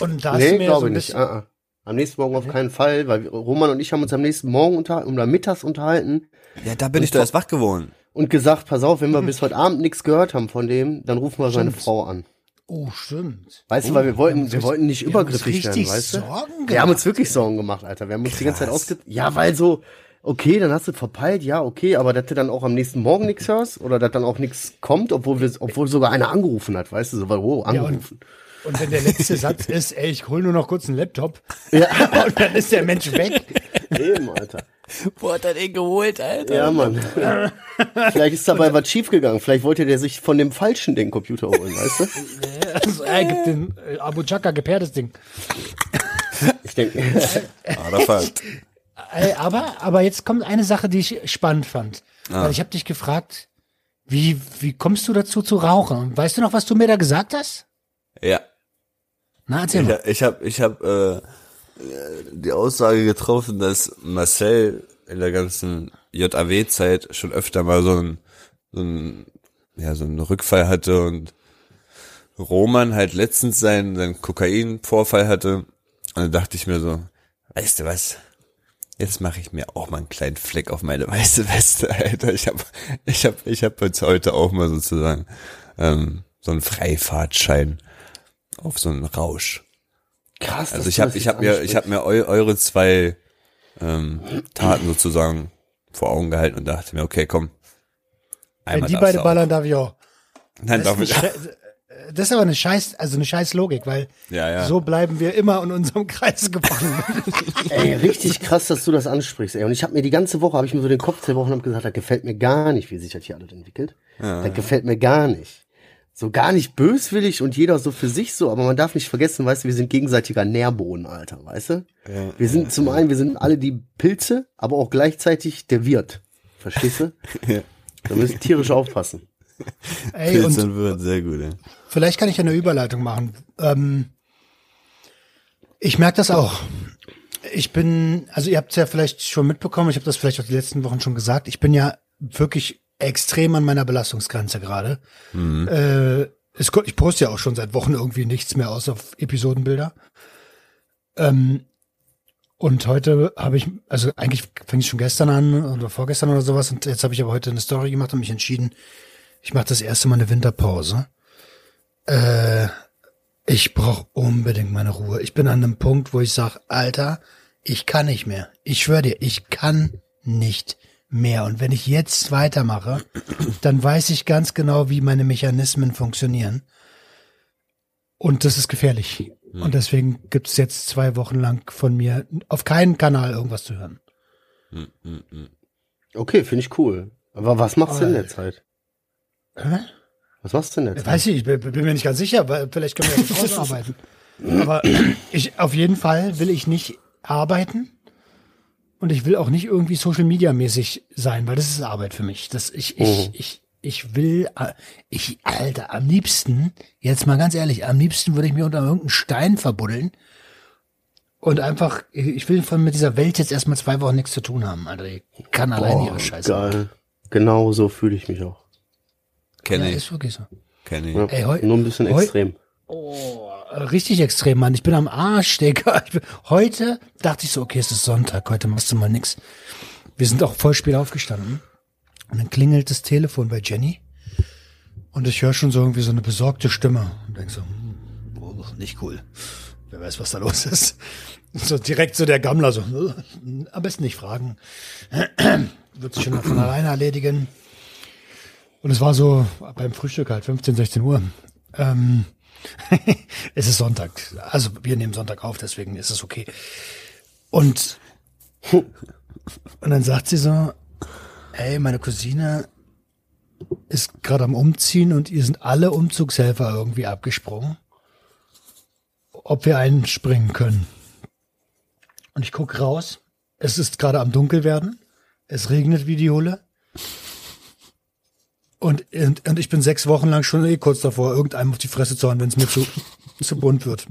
B: Und da
C: Nee,
B: so
C: glaube
B: ein
C: nicht. Ah, ah. Am nächsten Morgen auf keinen Fall, weil Roman und ich haben uns am nächsten Morgen unter, oder mittags unterhalten
D: Ja, da bin ich doch erst wach geworden.
C: und gesagt, pass auf, wenn wir bis heute Abend nichts gehört haben von dem, dann rufen wir seine
B: Stimmt.
C: Frau an.
B: Oh, stimmt.
C: Weißt du, weil wir wollten,
B: uns
C: wir wollten nicht
B: wir
C: übergriffig werden, weißt du?
B: Sorgen
C: Wir haben
B: gemacht.
C: uns wirklich Sorgen gemacht, Alter. Wir haben uns die ganze Zeit ausge... Ja, weil so, okay, dann hast du verpeilt, ja, okay, aber dass du dann auch am nächsten Morgen nichts hörst oder dass dann auch nichts kommt, obwohl wir, obwohl sogar einer angerufen hat, weißt du, so, weil, oh,
B: Ja, und,
C: angerufen.
B: und wenn der letzte Satz ist, ey, ich hol nur noch kurz einen Laptop, und dann ist der Mensch weg.
C: Eben, Alter.
D: Wo hat er den geholt, Alter?
C: Ja, Mann. Vielleicht ist dabei was schiefgegangen. Vielleicht wollte der sich von dem Falschen den Computer holen, weißt du?
B: Also, er gibt den äh, Abu Chaka gepairtes Ding.
C: Ich denke,
D: Arafat.
B: Ey, aber, aber jetzt kommt eine Sache, die ich spannend fand. Weil ich habe dich gefragt, wie, wie kommst du dazu zu rauchen? Weißt du noch, was du mir da gesagt hast?
D: Ja.
B: Na, erzähl
D: Ich,
B: mal.
D: ich habe ich hab, äh, die Aussage getroffen, dass Marcel in der ganzen JAW-Zeit schon öfter mal so ein, so ein, ja, so einen Rückfall hatte und Roman halt letztens seinen, seinen Kokain-Vorfall hatte. Und dann dachte ich mir so, weißt du was? Jetzt mache ich mir auch mal einen kleinen Fleck auf meine weiße Weste, Alter. Ich habe ich hab, ich hab jetzt heute auch mal sozusagen ähm, so einen Freifahrtschein auf so einen Rausch.
C: Krass.
D: Also ich habe
C: das
D: ich habe mir ich habe mir eu, eure zwei ähm, Taten sozusagen vor Augen gehalten und dachte mir, okay, komm.
B: Wenn
D: Einmal
B: die
D: darfst
B: beide
D: auch.
B: ballern, darf ich auch.
D: Nein,
B: Das
D: darf
B: ist,
D: ich.
B: eine Sche- das ist aber eine scheiß, also eine scheiß Logik, weil
D: Ja, ja.
B: so bleiben wir immer in unserem Kreis gefangen.
C: Ey, richtig krass, dass du das ansprichst, ey. Und ich habe mir die ganze Woche, habe ich mir so den Kopf zerbrochen und habe gesagt, das gefällt mir gar nicht, wie sich das hier alles entwickelt. Das gefällt mir gar nicht. So gar nicht böswillig und jeder so für sich so, aber man darf nicht vergessen, weißt du, wir sind gegenseitiger Nährboden, Alter, weißt du? wir sind zum einen, wir sind alle die Pilze, aber auch gleichzeitig der Wirt. Verstehst du?
D: Ja.
C: Da müssen tierisch aufpassen.
B: Ey, und
D: Pilzen wird sehr gut, ey.
B: Vielleicht kann ich ja eine Überleitung machen. Ähm, ich merke das auch. Ich bin, also ihr habt es ja vielleicht schon mitbekommen, ich habe das vielleicht auch die letzten Wochen schon gesagt, ich bin ja wirklich extrem an meiner Belastungsgrenze gerade. Äh, es, ich poste ja auch schon seit Wochen irgendwie nichts mehr außer auf Episodenbilder. Ähm, und heute habe ich, also eigentlich fing es schon gestern an oder vorgestern oder sowas und jetzt habe ich aber heute eine Story gemacht und mich entschieden, ich mache das erste Mal eine Winterpause. Äh, ich brauche unbedingt meine Ruhe. Ich bin an einem Punkt, wo ich sage, Alter, ich kann nicht mehr. Ich schwöre dir, ich kann nicht mehr. Und wenn ich jetzt weitermache, dann weiß ich ganz genau, wie meine Mechanismen funktionieren. Und das ist gefährlich. Und deswegen gibt es jetzt zwei Wochen lang von mir auf keinen Kanal irgendwas zu hören.
C: Okay, finde ich cool. Aber was machst du in der Zeit?
B: Hä?
C: Was machst du in der Zeit?
B: Weiß ich, ich bin bin mir nicht ganz sicher, weil vielleicht können wir ja nicht ausarbeiten. Aber ich, auf jeden Fall will ich nicht arbeiten und ich will auch nicht irgendwie Social Media mäßig sein, weil das ist Arbeit für mich. Das ich, ich, ich, ich will, äh, ich, Alter, am liebsten, jetzt mal ganz ehrlich, am liebsten würde ich mir unter irgendeinen Stein verbuddeln Und einfach, ich will von mit dieser Welt jetzt erstmal zwei Wochen nichts zu tun haben, Alter. Ich kann allein ihre Scheiße.
C: Geil. Genau so fühle ich mich auch.
D: Kenne
B: Ja,
D: ich,
B: ist wirklich so.
D: kenne ich.
C: Ja,
B: Ey, heu-
C: nur ein bisschen
B: heu-
C: extrem.
B: Oh, richtig extrem, Mann. Ich bin am Arsch, Digga. Heute dachte ich so, okay, es ist Sonntag, heute machst du mal nix. Wir sind auch voll spät aufgestanden. Und dann klingelt das Telefon bei Jenny. Und ich höre schon so irgendwie so eine besorgte Stimme. Und denk so, oh, nicht cool. Wer weiß, was da los ist. So direkt so der Gammler so, "Äh, am besten nicht fragen. Wird sich schon von alleine erledigen. Und es war so beim Frühstück halt 15, 16 Uhr. Ähm, es ist Sonntag. Also wir nehmen Sonntag auf, deswegen ist es okay. Und, und dann sagt sie so, ey, meine Cousine ist gerade am Umziehen und ihr sind alle Umzugshelfer irgendwie abgesprungen. Ob wir einspringen können. Und ich guck raus. Es ist gerade am Dunkelwerden. Es regnet wie die Hulle. Und, und, und ich bin sechs Wochen lang schon eh kurz davor, irgendeinem auf die Fresse zu hauen, wenn es mir zu, zu bunt wird.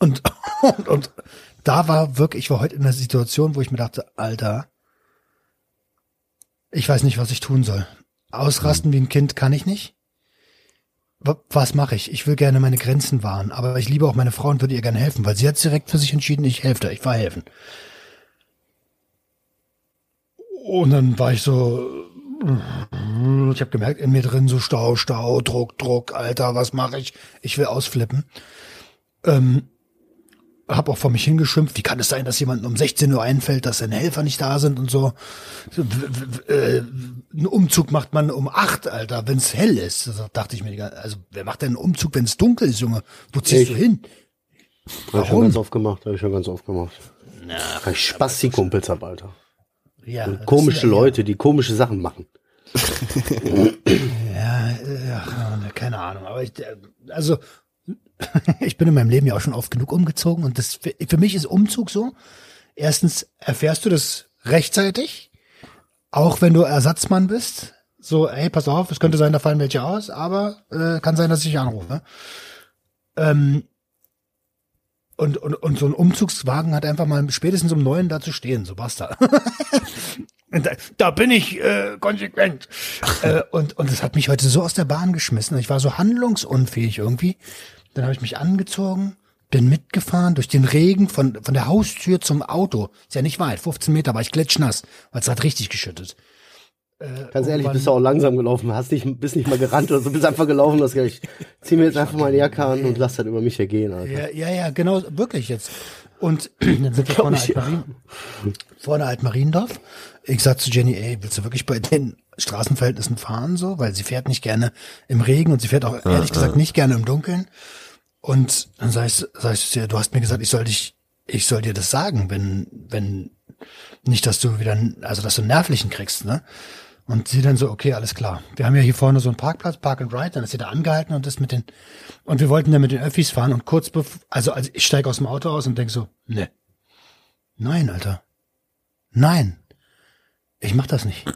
B: Und, und, und da war wirklich, ich war heute in einer Situation, wo ich mir dachte, Alter, ich weiß nicht, was ich tun soll. Ausrasten wie ein Kind kann ich nicht. Wa- Was mache ich? Ich will gerne meine Grenzen wahren, aber ich liebe auch meine Frau und würde ihr gerne helfen, weil sie hat direkt für sich entschieden, ich helfe dir, ich war helfen. Und dann war ich so, ich habe gemerkt, in mir drin so Stau, Stau, Druck, Druck, Alter, was mache ich? Ich will ausflippen. Ähm, hab auch vor mich hingeschimpft. Wie kann es sein, dass jemandem um 16 Uhr einfällt, dass seine Helfer nicht da sind und so? W- äh, Einen Umzug macht man um acht, Alter, wenn es hell ist. Da dachte ich mir, die also wer macht denn einen Umzug, wenn es dunkel ist, Junge? Wo ziehst
C: Ich.
B: du hin?
C: Habe ich schon ganz oft gemacht, habe ich schon ganz oft gemacht. Weil ich Spasti-Kumpels hab, Alter.
B: Ja,
C: Und komische
B: ja-
C: Leute, die komische Sachen machen.
B: Ja, äh, ja, keine Ahnung. Aber ich, äh, also ich bin in meinem Leben ja auch schon oft genug umgezogen und das für, mich ist Umzug so. Erstens erfährst du das rechtzeitig, auch wenn du Ersatzmann bist. So, ey, pass auf, es könnte sein, da fallen welche aus, aber äh, kann sein, dass ich anrufe. Ähm, und, und, und so ein Umzugswagen hat einfach mal spätestens um neun da zu stehen, so basta. Da, da bin ich äh, konsequent. äh, und und es hat mich heute so aus der Bahn geschmissen. Ich war so handlungsunfähig irgendwie. Dann habe ich mich angezogen, bin mitgefahren durch den Regen von von der Haustür zum Auto. Ist ja nicht weit, 15 Meter, war ich klitschnass, weil es hat richtig geschüttet. Äh,
C: Ganz ehrlich, bist du auch langsam gelaufen, hast nicht, bist nicht mal gerannt oder so, bist einfach gelaufen, gesagt, ich zieh mir jetzt einfach mal die Jacke an und lass das über mich ergehen, Alter.
B: Ja, ja, ja, genau, wirklich jetzt. Und dann sind wir vorne
C: ich, ja.
B: Altmarien, vorne Altmariendorf. Ich sag zu Jenny, ey, willst du wirklich bei den Straßenverhältnissen fahren so? Weil sie fährt nicht gerne im Regen und sie fährt auch ehrlich gesagt nicht gerne im Dunkeln. Und dann sag ich, sag ich zu ihr, du hast mir gesagt, ich soll dich, ich soll dir das sagen, wenn, wenn, nicht, dass du wieder, also dass du einen nervlichen kriegst, ne? Und sie dann so, okay, alles klar. Wir haben ja hier vorne so einen Parkplatz, Park and Ride, dann ist sie da angehalten und das mit den, und wir wollten dann mit den Öffis fahren und kurz bevor, also, also ich steige aus dem Auto aus und denk so, ne. Nein, Alter. Nein. Ich mach das nicht.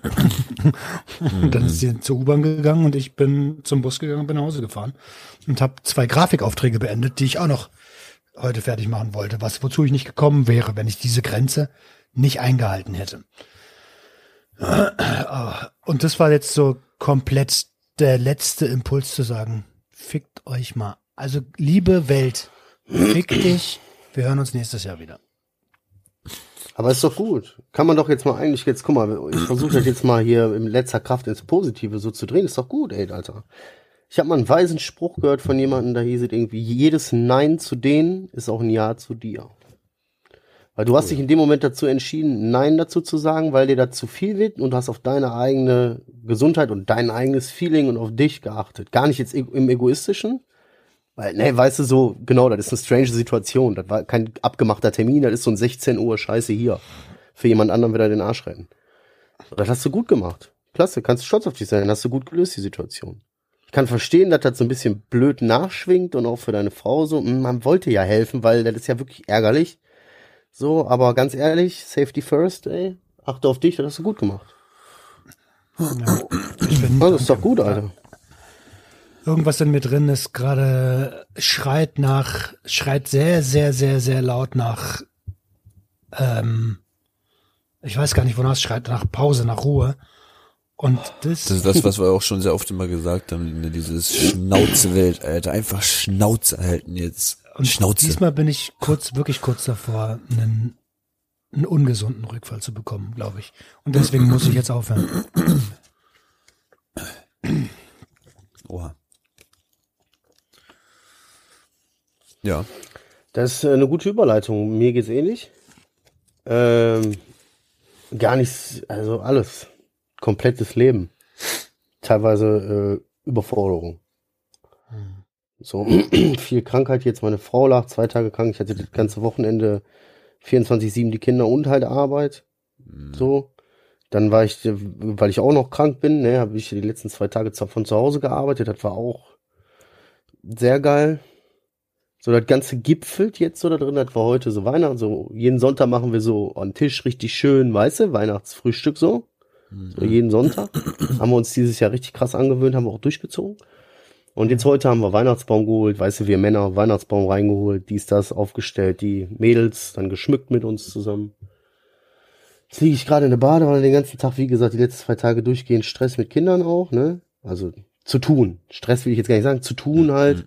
B: und dann ist sie zur U-Bahn gegangen und ich bin zum Bus gegangen und bin nach Hause gefahren und habe zwei Grafikaufträge beendet, die ich auch noch heute fertig machen wollte, was wozu ich nicht gekommen wäre, wenn ich diese Grenze nicht eingehalten hätte. Und das war jetzt so komplett der letzte Impuls zu sagen, fickt euch mal. Also liebe Welt, fick dich. Wir hören uns nächstes Jahr wieder.
C: Aber ist doch gut. Kann man doch jetzt mal eigentlich jetzt, guck mal, ich versuche das jetzt mal hier in letzter Kraft ins Positive so zu drehen. Ist doch gut, ey, Alter. Ich habe mal einen weisen Spruch gehört von jemandem, da hieß es irgendwie, jedes Nein zu denen ist auch ein Ja zu dir. Weil du hast dich in dem Moment dazu entschieden, Nein dazu zu sagen, weil dir das zu viel wird und du hast auf deine eigene Gesundheit und dein eigenes Feeling und auf dich geachtet. Gar nicht jetzt im Egoistischen, weil, ne, weißt du, so, genau, das ist eine strange Situation. Das war kein abgemachter Termin, das ist so ein 16 Uhr Scheiße hier. Für jemand anderen wieder den Arsch retten. Das hast du gut gemacht. Klasse, kannst du stolz auf dich sein, hast du gut gelöst, die Situation. Ich kann verstehen, dass das so ein bisschen blöd nachschwingt und auch für deine Frau so, mm, man wollte ja helfen, weil das ist ja wirklich ärgerlich. So, aber ganz ehrlich, Safety first, ey. Achte auf dich, das hast du gut gemacht.
B: Ich bin,
C: Also, ist doch gut, Alter.
B: irgendwas in mir drin ist gerade schreit nach, schreit sehr, sehr, sehr, sehr laut nach, ähm, ich weiß gar nicht, wonach es schreit, nach Pause, nach Ruhe. Und das,
D: Das ist das, was wir auch schon sehr oft immer gesagt haben, ne, dieses Schnauzewelt, Alter. Einfach Schnauze halten jetzt.
B: Und
D: Schnauze.
B: diesmal bin ich kurz, wirklich kurz davor, einen, einen ungesunden Rückfall zu bekommen, glaube ich. Und deswegen muss ich jetzt aufhören.
D: Oha. Ja.
C: Das ist eine gute Überleitung. Mir geht's ähnlich. Ähm, gar nichts, also alles. Komplettes Leben. Teilweise äh, Überforderung. So viel Krankheit jetzt. Meine Frau lag zwei Tage krank. Ich hatte das ganze Wochenende 24-7 die Kinder und halt Arbeit. So. Dann war ich, weil ich auch noch krank bin, ne, habe ich die letzten zwei Tage von zu Hause gearbeitet. Das war auch sehr geil. So, das Ganze gipfelt jetzt so da drin, das war heute so Weihnachten, so jeden Sonntag machen wir so am Tisch richtig schön, weißt du, Weihnachtsfrühstück so. So jeden Sonntag. haben wir uns dieses Jahr richtig krass angewöhnt, haben wir auch durchgezogen. Und jetzt heute haben wir Weihnachtsbaum geholt, weißt du, wir Männer, Weihnachtsbaum reingeholt, dies, das aufgestellt, die Mädels dann geschmückt mit uns zusammen. Jetzt liege ich gerade in der Badewanne den ganzen Tag, wie gesagt, die letzten zwei Tage durchgehend Stress mit Kindern auch, ne? Also zu tun. Stress will ich jetzt gar nicht sagen, zu tun halt.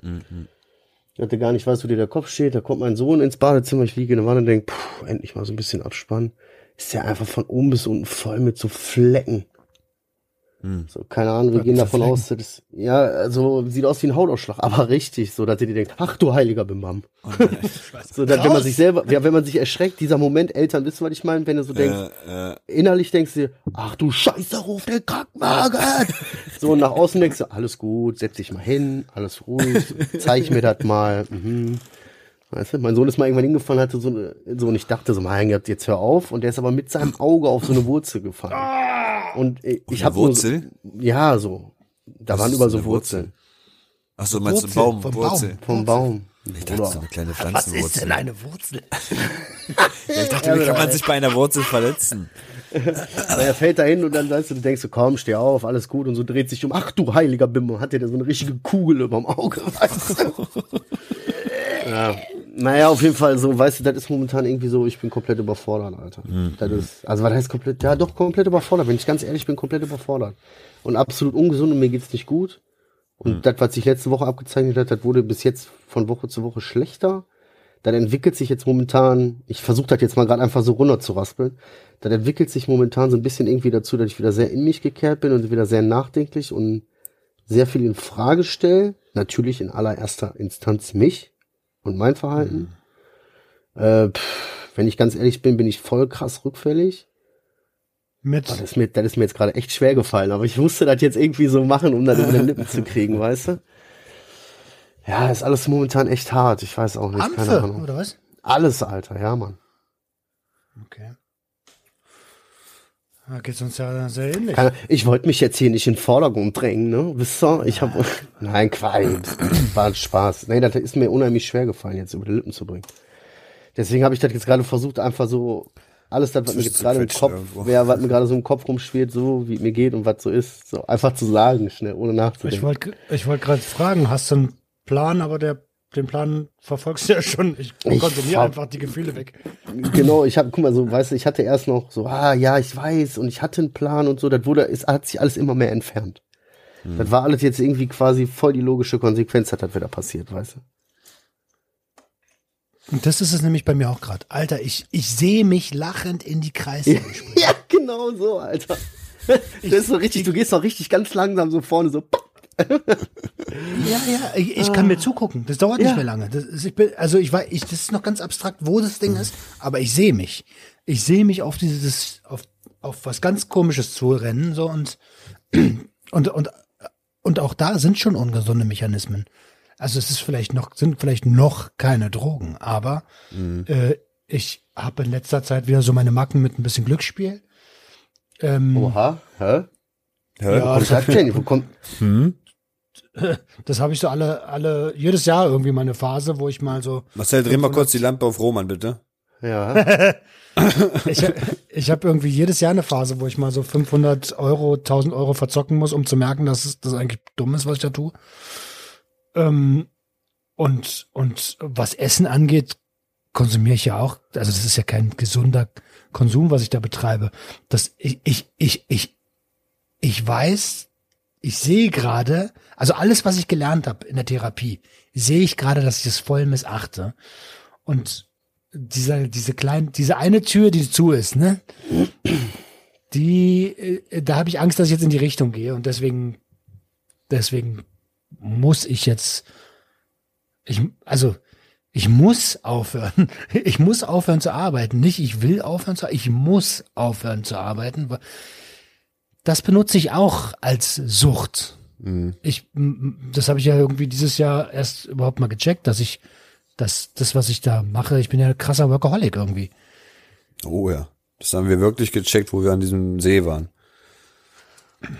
C: Ich hatte gar nicht weiß, wo dir der Kopf steht. Da kommt mein Sohn ins Badezimmer, ich liege in der Wanne und denke, puh, endlich mal so ein bisschen abspannen. Ist ja einfach von oben bis unten voll mit so Flecken. So, keine Ahnung, wir gehen davon aus, das, ja, also sieht aus wie ein Hautausschlag, aber richtig, so, dass ihr dir denkt, ach du heiliger Bimbam. so, dass, wenn man sich selber, ja, wenn man sich erschreckt, dieser Moment, Eltern wissen, was ich meine, wenn du so denkst,
D: Äh, äh,
C: innerlich denkst du dir, ach du Scheiße, ruf den Krankenwagen. so, und nach außen denkst du, alles gut, setz dich mal hin, alles ruhig, zeig mir das mal. Mhm. Weißt du, mein Sohn ist mal irgendwann hingefallen, hatte so, eine, so und ich dachte so, mein Gott, jetzt hör auf. Und der ist aber mit seinem Auge auf so eine Wurzel gefallen. Und ich
D: eine
C: habe
D: Wurzel?
C: ja, so. Da
D: Was
C: waren überall so Wurzeln.
D: ach so, meinst du Baum,
B: vom Baum.
D: Wurzel?
C: Vom Baum.
D: Ich dachte, so eine kleine
B: Was ist
D: Pflanzenwurzel.
B: denn eine Wurzel?
D: Ja, ich dachte, wie kann man sich bei einer Wurzel verletzen?
C: Aber er fällt da hin und dann du, du denkst so, komm, steh auf, alles gut. Und so dreht sich um, ach du heiliger Bimbo, hat der da so eine richtige Kugel überm Auge, weißt du? ja. Naja, auf jeden Fall so, weißt du, das ist momentan irgendwie so, ich bin komplett überfordert, Alter. Das ist, also was heißt komplett, ja doch, komplett überfordert. Wenn ich ganz ehrlich bin, komplett überfordert. Und absolut ungesund und mir geht's nicht gut. Und das, was sich letzte Woche abgezeichnet hat, das wurde bis jetzt von Woche zu Woche schlechter. Dann entwickelt sich jetzt momentan, ich versuche das jetzt mal gerade einfach so runter zu raspeln, dann entwickelt sich momentan so ein bisschen irgendwie dazu, dass ich wieder sehr in mich gekehrt bin und wieder sehr nachdenklich und sehr viel in Frage stelle. Natürlich in allererster Instanz mich und mein Verhalten. Äh, pff, wenn ich ganz ehrlich bin, bin ich voll krass rückfällig.
B: Mit,
C: Oh, das, ist mir, das ist mir jetzt gerade echt schwer gefallen, aber ich musste das jetzt irgendwie so machen, um das über den Lippen zu kriegen, weißt du? Ja, ist alles momentan echt hart. Ich weiß auch nicht, keine
B: Ampfe,
C: Ahnung.
B: oder was?
C: Alles, Alter, ja, Mann.
B: Okay. Da geht's uns ja sehr ähnlich.
C: Keine- Ich wollte mich jetzt hier nicht in den Vordergrund drängen, ne? Wisst ihr? Ich habe Nein, Quatsch. War ein Spaß. Nee, das ist mir unheimlich schwer gefallen, jetzt über die Lippen zu bringen. Deswegen habe ich das jetzt gerade versucht, einfach so alles das, was mir jetzt gerade im Kopf, ja, was mir gerade so im Kopf rumschwirrt, so wie es mir geht und was so ist, so einfach zu sagen, schnell, ohne
B: Ich
C: nachzudenken.
B: wollte ich wollte gerade fragen, hast du einen Plan, aber der, den Plan verfolgst du ja schon. Ich
C: Ich
B: konsumiere einfach die Gefühle weg.
C: genau, ich habe, guck mal, so, weißt du, ich hatte erst noch so, ah, ja, ich weiß und ich hatte einen Plan und so, das wurde, es hat sich alles immer mehr entfernt. Das war alles jetzt irgendwie quasi voll die logische Konsequenz, hat das wieder passiert, weißt du?
B: Und das ist es nämlich bei mir auch gerade. Alter, ich, ich sehe mich lachend in die Kreise.
C: Ja, genau so, Alter. Das ist so richtig, du gehst doch richtig ganz langsam so vorne so.
B: Ja, ja, ich, ich kann mir zugucken. Das dauert
C: Ja.
B: nicht mehr lange. Das ist, ich bin, also ich weiß, ich, das ist noch ganz abstrakt, wo das Ding ist, aber ich sehe mich. Ich sehe mich auf dieses, auf, auf was ganz Komisches zu rennen, so und, und, und, und auch da sind schon ungesunde Mechanismen. Also es ist vielleicht noch, sind vielleicht noch keine Drogen, aber äh, ich habe in letzter Zeit wieder so meine Macken mit ein bisschen Glücksspiel. Ähm,
C: Oha, hä?
D: Hä?
B: Ja,
C: Wo kommt das denn? Wo kommt,
B: das habe ich so alle, alle, jedes Jahr irgendwie meine Phase, wo ich mal so
D: Marcel, dreh mal kurz die Lampe auf Roman, bitte.
C: Ja.
B: Ich, ich habe irgendwie jedes Jahr eine Phase, wo ich mal so 500 Euro, 1000 Euro verzocken muss, um zu merken, dass das eigentlich dumm ist, was ich da tue. Ähm, und, und was Essen angeht, konsumiere ich ja auch. Also das ist ja kein gesunder Konsum, was ich da betreibe. Das, ich, ich, ich, ich, ich weiß, ich sehe gerade, also alles, was ich gelernt habe in der Therapie, sehe ich gerade, dass ich es voll missachte. Und dieser, diese kleine, diese eine Tür, die zu ist, ne? Die, äh, da habe ich Angst, dass ich jetzt in die Richtung gehe und deswegen, deswegen muss ich jetzt, ich, also, ich muss aufhören. Ich muss aufhören zu arbeiten. Nicht, ich will aufhören zu arbeiten. Ich muss aufhören zu arbeiten. Das benutze ich auch als Sucht. Ich, m- das habe ich ja irgendwie dieses Jahr erst überhaupt mal gecheckt, dass ich, dass das, was ich da mache, ich bin ja ein krasser Workaholic irgendwie.
D: Oh ja. Das haben wir wirklich gecheckt, wo wir an diesem See waren.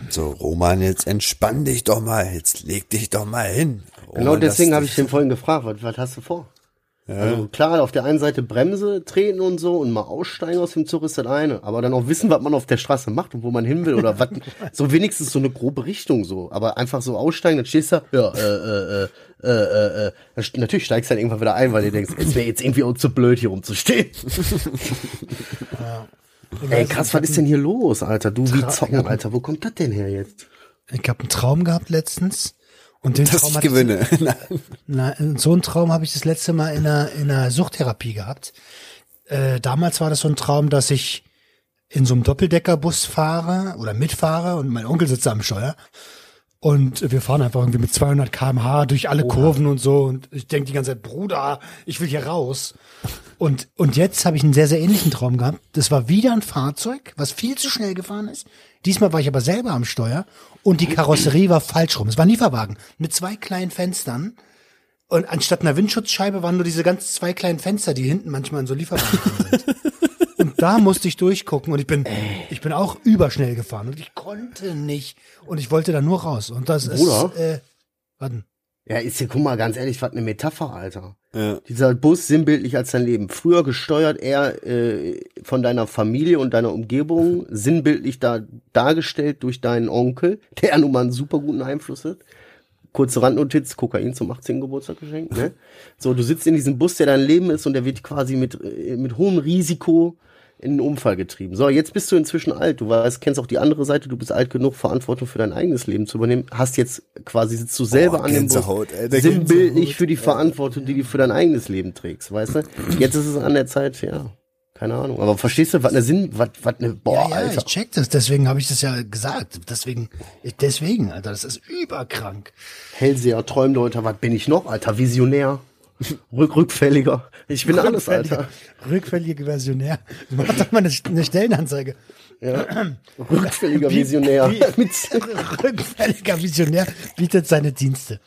D: So, Roman, jetzt entspann dich doch mal, jetzt leg dich doch mal hin.
C: Genau
D: Roman,
C: deswegen
D: das-
C: habe ich den vorhin gefragt, was, was hast du vor? Also klar, auf der einen Seite Bremse treten und so und mal aussteigen aus dem Zug ist das eine, aber dann auch wissen, was man auf der Straße macht und wo man hin will oder was, so wenigstens so eine grobe Richtung so, aber einfach so aussteigen, dann stehst du da, ja, äh, äh, äh, äh, äh, natürlich steigst du dann irgendwann wieder ein, weil du denkst, es wäre jetzt irgendwie auch zu blöd hier rumzustehen. Ey, krass, was ist denn hier los, Alter? Du wie zocken, Alter, wo kommt das denn her jetzt?
B: Ich habe einen Traum gehabt letztens und den
D: dass
B: Traum
D: ich gewinne.
B: Na, so einen Traum habe ich das letzte Mal in einer, in einer Suchttherapie gehabt. Äh, damals war das so ein Traum, dass ich in so einem Doppeldeckerbus fahre oder mitfahre und mein Onkel sitzt da am Steuer. Und wir fahren einfach irgendwie mit 200 kmh durch alle Kurven und so. Und ich denke die ganze Zeit, Bruder, ich will hier raus. Und, und jetzt habe ich einen sehr, sehr ähnlichen Traum gehabt. Das war wieder ein Fahrzeug, was viel zu schnell gefahren ist. Diesmal war ich aber selber am Steuer und die Karosserie war falsch rum. Es war ein Lieferwagen mit zwei kleinen Fenstern. Und anstatt einer Windschutzscheibe waren nur diese ganz zwei kleinen Fenster, die hinten manchmal in so Lieferwagen sind. Und da musste ich durchgucken und ich bin, ich bin auch überschnell gefahren und ich konnte nicht und ich wollte da nur raus. Und das
C: Bruder?
B: ist, äh, warten.
C: Ja, ist ja, guck mal, ganz ehrlich, was eine Metapher, Alter.
D: Ja.
C: Dieser Bus sinnbildlich als dein Leben. Früher gesteuert er äh, von deiner Familie und deiner Umgebung, sinnbildlich da dargestellt durch deinen Onkel, der nun mal einen super guten Einfluss hat. Kurze Randnotiz, Kokain zum 18. Geburtstag geschenkt, ne? So, du sitzt in diesem Bus, der dein Leben ist und der wird quasi mit, äh, mit hohem Risiko in den Unfall getrieben. So, jetzt bist du inzwischen alt. Du weißt, kennst auch die andere Seite. Du bist alt genug, Verantwortung für dein eigenes Leben zu übernehmen. Hast jetzt quasi, sitzt du selber
D: Boah,
C: an dem Bus. Sinnbildlich für die Verantwortung, die du für dein eigenes Leben trägst, weißt du? Jetzt ist es an der Zeit, ja. Keine Ahnung. Aber verstehst du, was eine Sinn, was, was eine, boah,
B: ja, ja,
C: Alter.
B: ich check das, deswegen habe ich das ja gesagt. Deswegen, ich- deswegen, Alter, das ist überkrank.
C: Hellseher, Träumdeuter, was bin ich noch, Alter? Visionär. Rück, rückfälliger. Ich bin alles, Alter.
B: Rückfällige Versionär. Mach doch mal eine, eine Stellenanzeige.
C: Rückfälliger Visionär.
B: Rückfälliger Visionär bietet seine Dienste.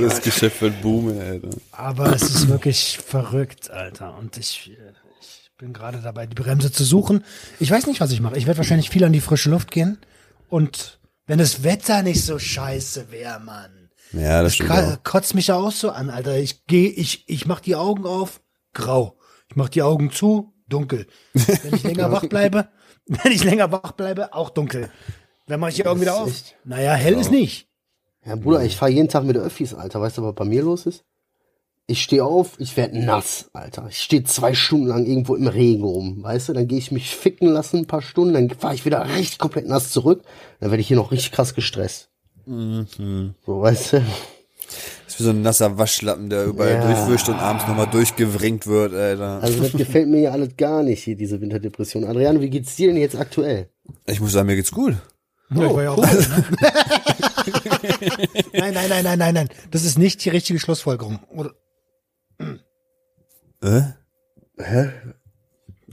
D: Das Geschäft wird boomen, Alter.
B: Aber es ist wirklich verrückt, Alter. Und ich, ich bin gerade dabei, die Bremse zu suchen. Ich weiß nicht, was ich mache. Ich werde wahrscheinlich viel an die frische Luft gehen. Und wenn das Wetter nicht so scheiße wäre, Mann.
D: Ja, das
B: Das
D: stimmt
B: kotzt mich ja auch so an, Alter. Ich gehe, ich, ich mach die Augen auf, grau. Ich mach die Augen zu, dunkel. Wenn ich länger wach bleibe, wenn ich länger wach bleibe, auch dunkel. Dann mache ich die Augen wieder auf. Naja, hell ist nicht.
C: ja, Bruder, ich fahre jeden Tag mit Öffis, Alter. Weißt du, was bei mir los ist? Ich stehe auf, ich werd nass, Alter. Ich stehe zwei Stunden lang irgendwo im Regen rum, weißt du? Dann gehe ich mich ficken lassen ein paar Stunden, dann fahre ich wieder richtig komplett nass zurück. Dann werde ich hier noch richtig krass gestresst.
D: Mhm.
C: So, weißt du?
D: Das ist wie so ein nasser Waschlappen, der überall
C: Ja.
D: durchwischt und abends nochmal durchgewringt wird, Alter.
C: Also das gefällt mir ja alles gar nicht hier, diese Winterdepression. Adriano, wie geht's dir denn jetzt aktuell?
D: Ich muss sagen, mir geht's gut.
B: Ja, ich war ja auch ne? nein, nein, nein, nein, nein, nein. Das ist nicht die richtige Schlussfolgerung. Oder,
D: Äh?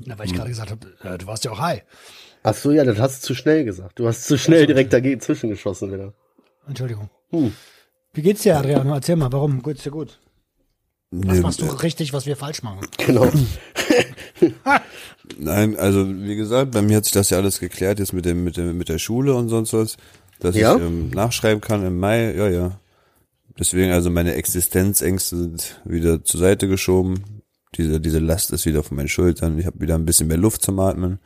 B: na, weil ich gerade gesagt habe, äh, du warst ja auch high.
C: Ach so, ja, das hast du zu schnell gesagt. Du hast zu schnell direkt dagegen zwischengeschossen wieder.
B: Entschuldigung.
C: Hm.
B: Wie geht's dir, Adriano? Erzähl mal, warum geht's dir gut? Was
D: Nee,
B: machst du richtig, was wir falsch machen?
C: Genau.
D: Nein, also wie gesagt, bei mir hat sich das ja alles geklärt jetzt mit dem mit dem mit der Schule und sonst was, dass
C: Ja?
D: ich ähm, nachschreiben kann im Mai. Ja, ja. Deswegen also meine Existenzängste sind wieder zur Seite geschoben. Diese, diese Last ist wieder von meinen Schultern. Ich habe wieder ein bisschen mehr Luft zum Atmen.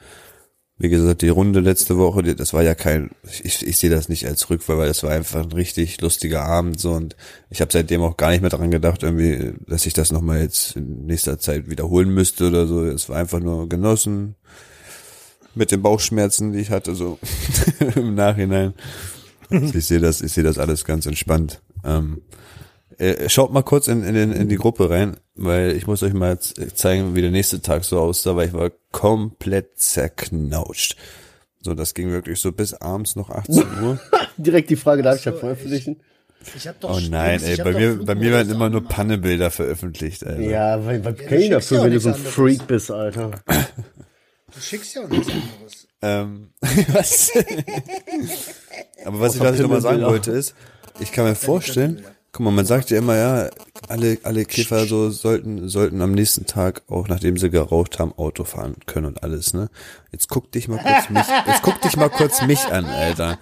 D: Wie gesagt, die Runde letzte Woche, das war ja kein, ich, ich sehe das nicht als Rückfall, weil das war einfach ein richtig lustiger Abend so und ich habe seitdem auch gar nicht mehr dran gedacht, irgendwie, dass ich das nochmal jetzt in nächster Zeit wiederholen müsste oder so. Es war einfach nur genossen mit den Bauchschmerzen, die ich hatte, so im Nachhinein. Also ich sehe das, ich sehe das alles ganz entspannt. Ähm, äh, schaut mal kurz in, in, in die Gruppe rein, weil ich muss euch mal zeigen, wie der nächste Tag so aussah, weil ich war komplett zerknautscht. So, das ging wirklich so bis abends noch 18 Uhr.
C: Direkt die Frage, darf ich ja veröffentlichen?
B: Ich hab doch
D: Oh nein,
B: ich
D: ey,
B: hab
D: bei
B: doch
D: mir, bei mir werden immer nur
B: angemacht.
D: Pannenbilder veröffentlicht, Alter.
C: Ja, weil, was
B: du
C: kann ich
B: ja
C: dafür, wenn du so ein
B: anderes.
C: Freak bist, Alter?
B: Du schickst ja auch nichts anderes.
D: Ähm, was? Aber was ich,
C: Außer
D: was ich nochmal sagen wollte ist, ich kann mir vorstellen, guck mal, man sagt ja immer, ja, alle, alle Kiffer so sollten, sollten am nächsten Tag, auch nachdem sie geraucht haben, Auto fahren können und alles, ne? Jetzt guck dich mal kurz mich, jetzt guck dich mal kurz mich an, Alter.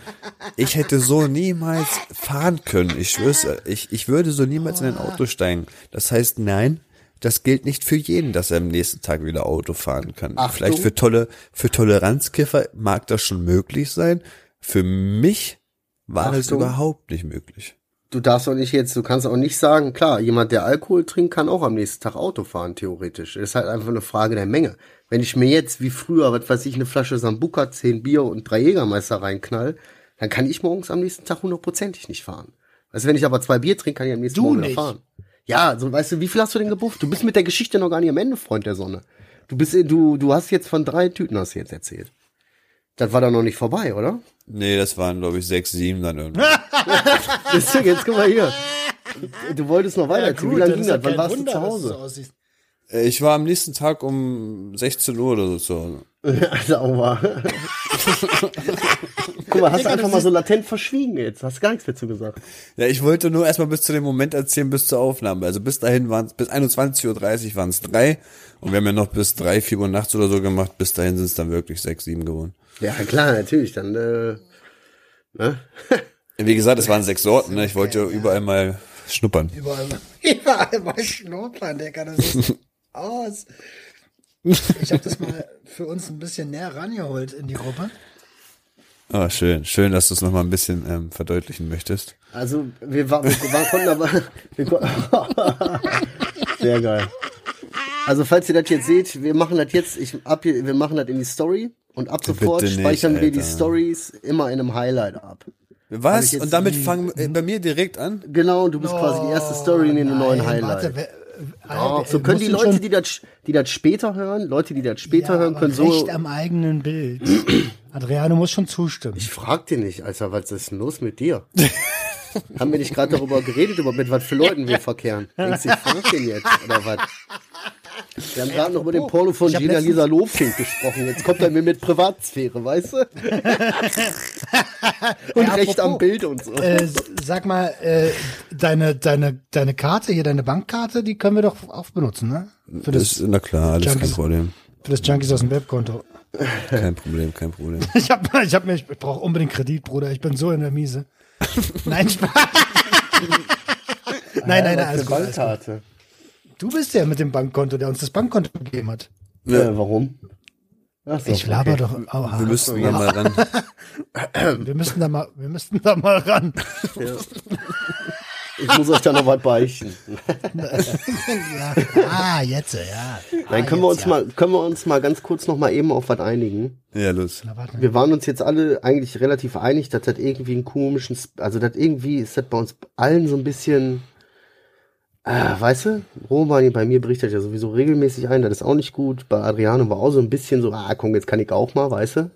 D: Ich hätte so niemals fahren können, ich schwör's, ich, ich würde so niemals in ein Auto steigen. Das heißt, nein, das gilt nicht für jeden, dass er am nächsten Tag wieder Auto fahren kann.
C: Achtung.
D: Vielleicht für tolle, für Toleranzkiffer mag das schon möglich sein. Für mich war das
C: Achtung.
D: überhaupt nicht möglich.
C: Du darfst auch nicht jetzt, du kannst auch nicht sagen, klar, jemand, der Alkohol trinkt, kann auch am nächsten Tag Auto fahren, theoretisch. Das ist halt einfach eine Frage der Menge. Wenn ich mir jetzt, wie früher, was weiß ich, eine Flasche Sambuka, zehn Bier und drei Jägermeister reinknall, dann kann ich morgens am nächsten Tag hundertprozentig nicht fahren. Also wenn ich aber zwei Bier trinke, kann ich am nächsten
B: Du
C: Morgen
B: nicht.
C: fahren. Ja, so weißt du, wie viel hast du denn gebufft? Du bist mit der Geschichte noch gar nicht am Ende, Freund der Sonne. Du bist, du, du hast jetzt von drei Tüten hast du jetzt erzählt. Das war doch noch nicht vorbei, oder?
D: Nee, das waren, glaube ich, sechs, sieben dann irgendwie.
C: Deswegen, jetzt guck mal hier. Du wolltest noch weiter. wie lange ging das? Wann warst
B: Wunder,
C: du zu Hause?
B: du.
D: Äh, Ich war am nächsten Tag um 16 Uhr oder so zu Hause.
C: Sauber. Guck mal, hast du einfach mal so latent verschwiegen jetzt. Hast gar nichts dazu gesagt.
D: Ja, ich wollte nur erstmal bis zu dem Moment erzählen, bis zur Aufnahme. Also bis dahin waren es, bis 21.30 Uhr waren es drei. Und wir haben ja noch bis drei, vier Uhr nachts oder so gemacht. Bis dahin sind es dann wirklich sechs, sieben geworden.
C: Ja, klar, natürlich. Dann, äh, ne?
D: Wie gesagt, es waren sechs Sorten. Ne? Ich wollte ja überall mal schnuppern.
B: Überall, überall mal schnuppern, Digga, das ist aus. Ich habe das mal für uns ein bisschen näher rangeholt in die Gruppe.
D: Ah, schön. Schön, dass du es nochmal ein bisschen ähm, verdeutlichen möchtest.
C: Also, wir, war, wir, konnten aber, wir kon sehr geil. Also, falls ihr das jetzt seht, wir machen das jetzt, ich, ab, hier- wir machen das in die Story und ab sofort
D: nicht,
C: speichern wir die
D: Alter.
C: Stories immer in einem Highlight ab.
D: Was? Und damit fangen äh, bei mir direkt an?
C: Genau, und du bist quasi die erste Story in dem neuen Highlight.
B: Warte, wer, äh,
C: so können die Leute, die das, die das später hören, Leute, die das später
B: ja,
C: hören, können so.
B: Recht am eigenen Bild. Adriano muss schon zustimmen.
C: Ich frag dir nicht, Alter, was ist denn los mit dir? Haben wir nicht gerade darüber geredet, über mit was für Leuten wir verkehren? Denkst du, ich frag den jetzt, oder was? Wir haben gerade noch über den Porno von Gina Lisa Lofink gesprochen. Jetzt kommt er mir mit Privatsphäre, weißt du? Und
B: Ja,
C: Recht am Bild und so.
B: äh, sag mal, äh, deine, deine, deine Karte hier, deine Bankkarte, die können wir doch auch benutzen, ne? Für
D: Das,
B: das,
D: na klar, alles kein
B: Junkies.
D: Problem.
B: für das Junkies aus dem Webkonto.
D: Kein Problem, kein Problem.
B: Ich hab, ich hab mir, ich brauche unbedingt Kredit, Bruder. Ich bin so in der Miese. Nein, Spaß. nein, nein, nein, alles gut, alles gut. Du bist der mit dem Bankkonto, der uns das Bankkonto gegeben hat.
C: Äh, warum? Ach so,
B: Ich laber
C: okay.
B: doch. Oh,
D: Wir müssen da mal ran.
B: wir müssen da mal, wir müssten da mal ran.
C: Ich muss euch da noch was beichten.
B: ja. Ah, jetzt, ja.
C: Nein,
B: ah,
C: können wir
B: jetzt,
C: uns mal, können wir uns mal ganz kurz noch mal eben auf was einigen?
D: Ja, los.
B: Na.
C: Wir waren uns jetzt alle eigentlich relativ einig, dass das irgendwie einen komischen, also das irgendwie ist das bei uns allen so ein bisschen, äh, weißt du, Roman bei mir berichtet ja sowieso regelmäßig ein, das ist auch nicht gut. Bei Adriano war auch so ein bisschen so, ah komm, jetzt kann ich auch mal, weißt du.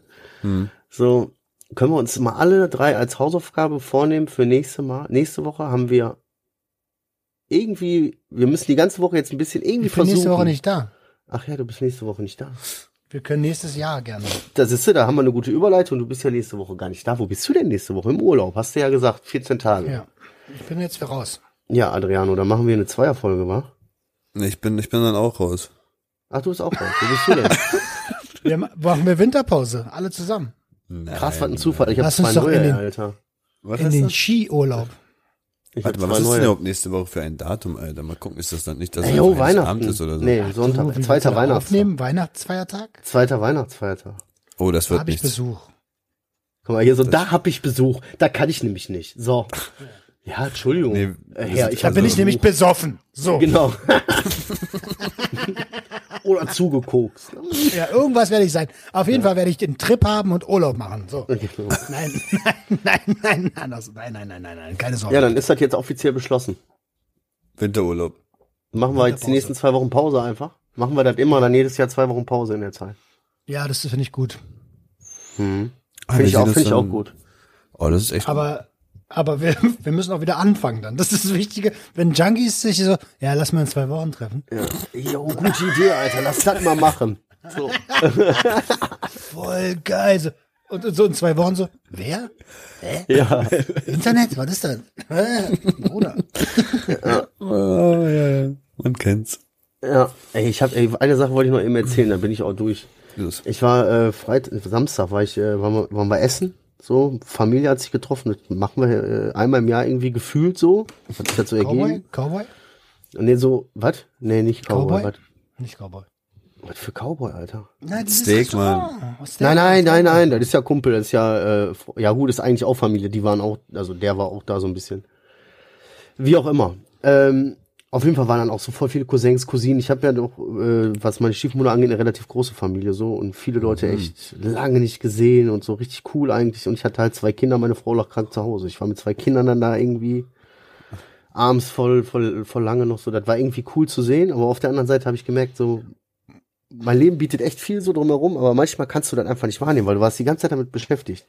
C: So, können wir uns mal alle drei als Hausaufgabe vornehmen für nächste Mal. Nächste Woche haben wir irgendwie, wir müssen die ganze Woche jetzt ein bisschen irgendwie
B: Ich bin
C: versuchen.
B: nächste Woche nicht da.
C: Ach ja, du bist nächste Woche nicht da.
B: Wir können nächstes Jahr gerne.
C: Das ist da haben wir eine gute Überleitung. Du bist ja nächste Woche gar nicht da. Wo bist du denn nächste Woche? Im Urlaub, hast du ja gesagt, 14 Tage.
B: Ja. Ich bin jetzt für raus.
C: Ja, Adriano, dann machen wir eine Zweierfolge, wa?
D: Ich bin, ich bin dann auch raus.
C: Ach, du bist auch raus. Wo bist du denn?
B: Wir ma- machen wir Winterpause, alle zusammen.
C: Krass, was ein Zufall. Ich habe zwei
B: doch in
C: neue,
B: den-
C: Alter.
D: Was
B: In den
D: das?
B: Skiurlaub.
C: Ich
D: Warte
C: hab
D: mal, was ist denn
C: neue.
D: überhaupt nächste Woche für ein Datum, Alter? Mal gucken, ist das dann nicht, dass es ein
C: Weihnachten.
D: Abend ist oder so?
C: Nee, Sonntag.
B: Willst
C: zweiter
B: da
C: Weihnachtsfeiertag.
B: Aufnehmen, Weihnachtsfeiertag?
C: Zweiter Weihnachtsfeiertag.
D: Oh, das
B: Da
D: wird
B: habe ich
D: nichts.
B: Besuch.
C: Guck mal, hier so, da hab ich Besuch. Da kann ich nämlich nicht. So. Ja, Entschuldigung.
D: Nee,
C: äh, Herr,
D: sind-
C: ich
B: Da
C: hab
B: bin ich nämlich besoffen. So.
C: Genau. Oder zugekokst.
B: Ja, irgendwas werde ich sein. Auf jeden Fall werde ich den Trip haben und Urlaub machen. So.
C: Genau.
B: Nein, nein, nein, nein, nein, das, nein, nein, nein, nein, nein, keine Sorge.
C: Ja, dann ist das jetzt offiziell beschlossen.
D: Winterurlaub.
C: Machen wir jetzt die nächsten zwei Wochen Pause einfach. Machen wir das immer, dann jedes Jahr zwei Wochen Pause in der Zeit.
B: Ja, das finde ich gut.
C: Mhm.
D: Ah,
C: Finde ich, auch, find ich auch gut.
D: Oh, das ist echt.
B: Aber, aber wir, wir müssen auch wieder anfangen dann. Das ist das Wichtige. Wenn Junkies sich so, ja, lass mal in zwei Wochen treffen.
C: Ja. Jo, gute Idee, Alter. Lass das mal machen. So.
B: Voll geil. So. Und so in zwei Wochen so, wer?
C: Ja.
B: Internet? Was ist das? Hä? Bruder.
D: oh, ja, ja. Man kennt's.
C: Ja. Ey, ich hab, ey, eine Sache wollte ich noch eben erzählen, dann bin ich auch durch.
D: Los.
C: Ich war äh, Freit Samstag war ich äh, waren, wir, waren wir essen. So, Familie hat sich getroffen. Das machen wir äh, einmal im Jahr irgendwie gefühlt so. Hat sich so
B: Cowboy?
C: ergeben.
B: Cowboy?
C: Nee, so, was? Nee, nicht Cowboy.
B: Cowboy?
C: Was
B: Nicht Cowboy.
C: was für Cowboy, Alter?
B: Nein, dieses
D: Steak.
B: Steak.
C: Nein, nein, nein, nein, das ist ja Kumpel, das ist ja, äh, ja gut, ist eigentlich auch Familie, die waren auch, also der war auch da so ein bisschen. Wie auch immer. Ähm, auf jeden Fall waren dann auch so voll viele Cousins, Cousinen. Ich habe ja doch, äh, was meine Stiefmutter angeht, eine relativ große Familie so und viele Leute echt lange nicht gesehen und so richtig cool eigentlich. Und ich hatte halt zwei Kinder, meine Frau lag krank zu Hause. Ich war mit zwei Kindern dann da irgendwie abends voll, voll, voll lange noch so. Das war irgendwie cool zu sehen, aber auf der anderen Seite habe ich gemerkt, so, mein Leben bietet echt viel so drumherum, aber manchmal kannst du das einfach nicht wahrnehmen, weil du warst die ganze Zeit damit beschäftigt.